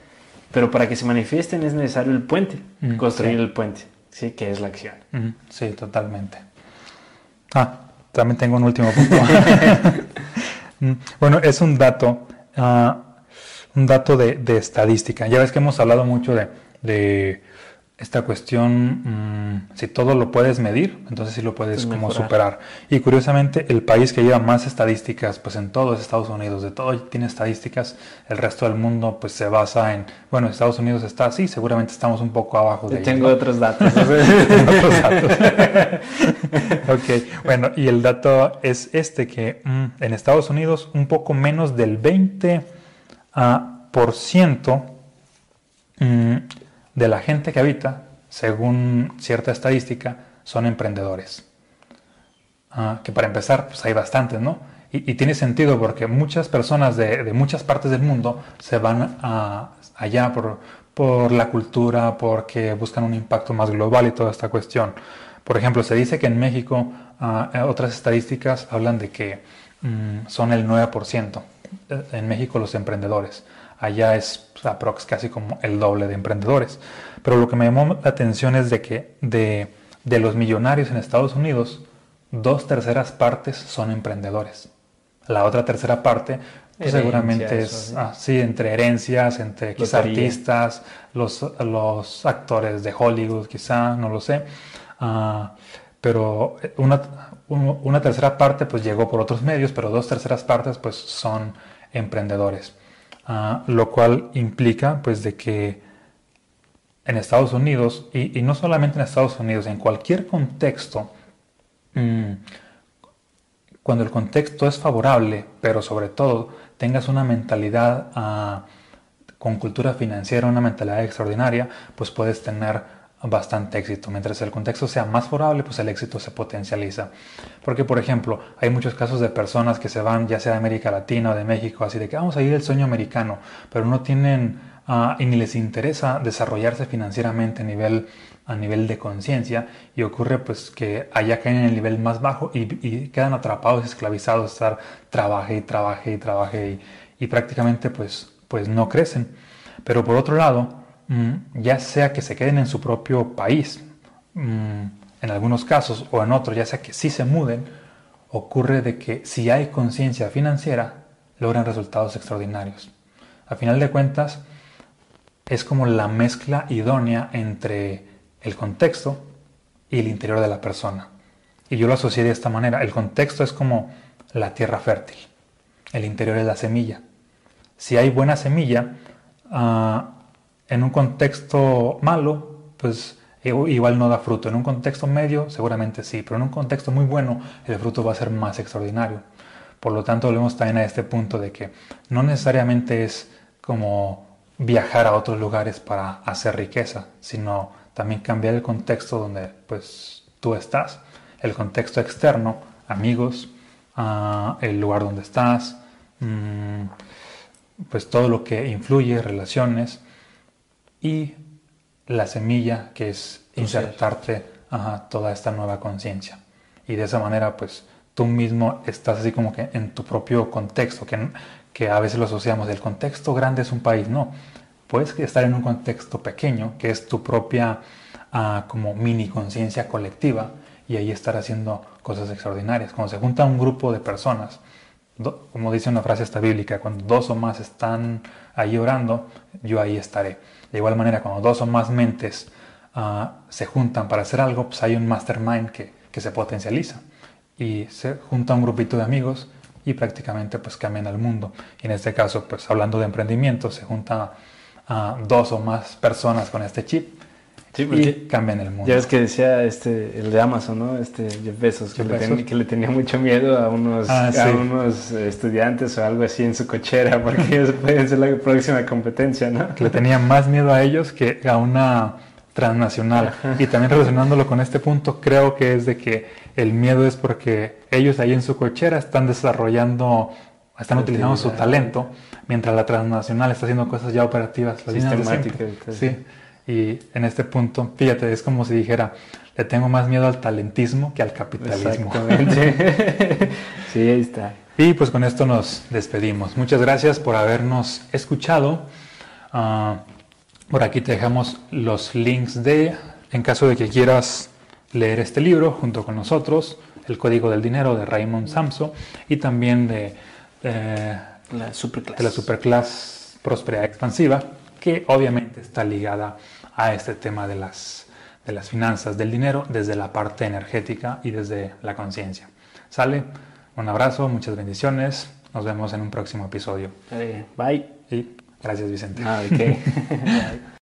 pero para que se manifiesten es necesario el puente, mm, construir sí. el puente, ¿sí? Que es la acción. Mm, sí, totalmente. Ah, también tengo un último punto. Bueno, es un dato, uh, un dato de, de, estadística. Ya ves que hemos hablado mucho de, de esta cuestión, mmm, si todo lo puedes medir, entonces sí lo puedes como mejorar. superar. Y curiosamente, el país que lleva más estadísticas, pues en todo es Estados Unidos, de todo tiene estadísticas, el resto del mundo pues se basa en, bueno, Estados Unidos está así, seguramente estamos un poco abajo de Yo tengo otros datos. otros datos. ok, bueno, y el dato es este, que mmm, en Estados Unidos un poco menos del 20% uh, por ciento, mmm, de la gente que habita, según cierta estadística, son emprendedores. Uh, que para empezar, pues hay bastantes, ¿no? Y, tiene sentido porque muchas personas de, de, muchas partes del mundo se van a, allá por, por la cultura, porque buscan un impacto más global y toda esta cuestión. Por ejemplo, se dice que en México uh, otras estadísticas hablan de que um, son el 9% en México los emprendedores allá es pues, aprox casi como el doble de emprendedores. Pero lo que me llamó la atención es de que de, de los millonarios en Estados Unidos, dos terceras partes son emprendedores. La otra tercera parte pues, seguramente es ah, entre herencias, entre quizá artistas, los, los actores de Hollywood, quizá, no lo sé. Uh, pero una, una tercera parte pues llegó por otros medios, pero dos terceras partes pues son emprendedores. Uh, lo cual implica pues de que en Estados Unidos, y, no solamente en Estados Unidos, en cualquier contexto, mmm, cuando el contexto es favorable, pero sobre todo tengas una mentalidad uh, con cultura financiera, una mentalidad extraordinaria, pues puedes tener bastante éxito. Mientras el contexto sea más favorable, pues el éxito se potencializa. Porque, por ejemplo, hay muchos casos de personas que se van, ya sea de América Latina o de México, así de que vamos a ir el sueño americano, pero no tienen uh, y ni les interesa desarrollarse financieramente a nivel, a nivel de conciencia y ocurre pues que allá caen en el nivel más bajo y, y quedan atrapados, esclavizados, estar trabaje y trabaje y trabaje y, y prácticamente pues, pues no crecen. Pero por otro lado, ya sea que se queden en su propio país, en algunos casos, o en otros, ya sea que sí se muden, ocurre de que si hay conciencia financiera, logran resultados extraordinarios. A final de cuentas, es como la mezcla idónea entre el contexto y el interior de la persona. Y yo lo asocié de esta manera. El contexto es como la tierra fértil. El interior es la semilla. Si hay buena semilla, ah, en un contexto malo, pues igual no da fruto. En un contexto medio, seguramente sí, pero en un contexto muy bueno, el fruto va a ser más extraordinario. Por lo tanto, volvemos también a este punto de que no necesariamente es como viajar a otros lugares para hacer riqueza, sino también cambiar el contexto donde pues tú estás, el contexto externo, amigos, ah, el lugar donde estás, mm, pues todo lo que influye, relaciones y la semilla que es insertarte a toda esta nueva conciencia. Y de esa manera pues tú mismo estás así como que en tu propio contexto, que, que a veces lo asociamos, el contexto grande es un país, no, puedes estar en un contexto pequeño, que es tu propia uh, como mini conciencia colectiva, y ahí estar haciendo cosas extraordinarias. Cuando se junta un grupo de personas, como dice una frase esta bíblica, cuando dos o más están ahí orando, yo ahí estaré. De igual manera, cuando dos o más mentes uh, se juntan para hacer algo, pues hay un mastermind que, que se potencializa y se junta un grupito de amigos y prácticamente pues cambian el mundo. Y en este caso, pues hablando de emprendimiento, se junta a dos o más personas con este chip y cambian el mundo. Ya ves que decía este, el de Amazon, ¿no? Este Jeff Bezos, que, Le, tenía mucho miedo a unos, ah, a unos estudiantes o algo así en su cochera, porque ellos pueden ser la próxima competencia, ¿no? Que le tenía más miedo a ellos que a una transnacional. Y también relacionándolo con este punto, creo que es de que el miedo es porque ellos ahí en su cochera están desarrollando, están utilizando su talento, mientras la transnacional está haciendo cosas ya operativas, sistemáticas. Sí. Y en este punto, fíjate, es como si dijera, le tengo más miedo al talentismo que al capitalismo. Exactamente. sí, ahí está. Y pues con esto nos despedimos. Muchas gracias por habernos escuchado. Ah, por aquí te dejamos los links de, en caso de que quieras leer este libro junto con nosotros, El Código del Dinero de Raymond Samso y también de, la Superclass. de la Superclass Prosperidad Expansiva, que obviamente está ligada a este tema de las, de las finanzas, del dinero, desde la parte energética y desde la conciencia. ¿Sale? Un abrazo, muchas bendiciones. Nos vemos en un próximo episodio. bye. Y Gracias, Vicente. Ah, ¿de qué?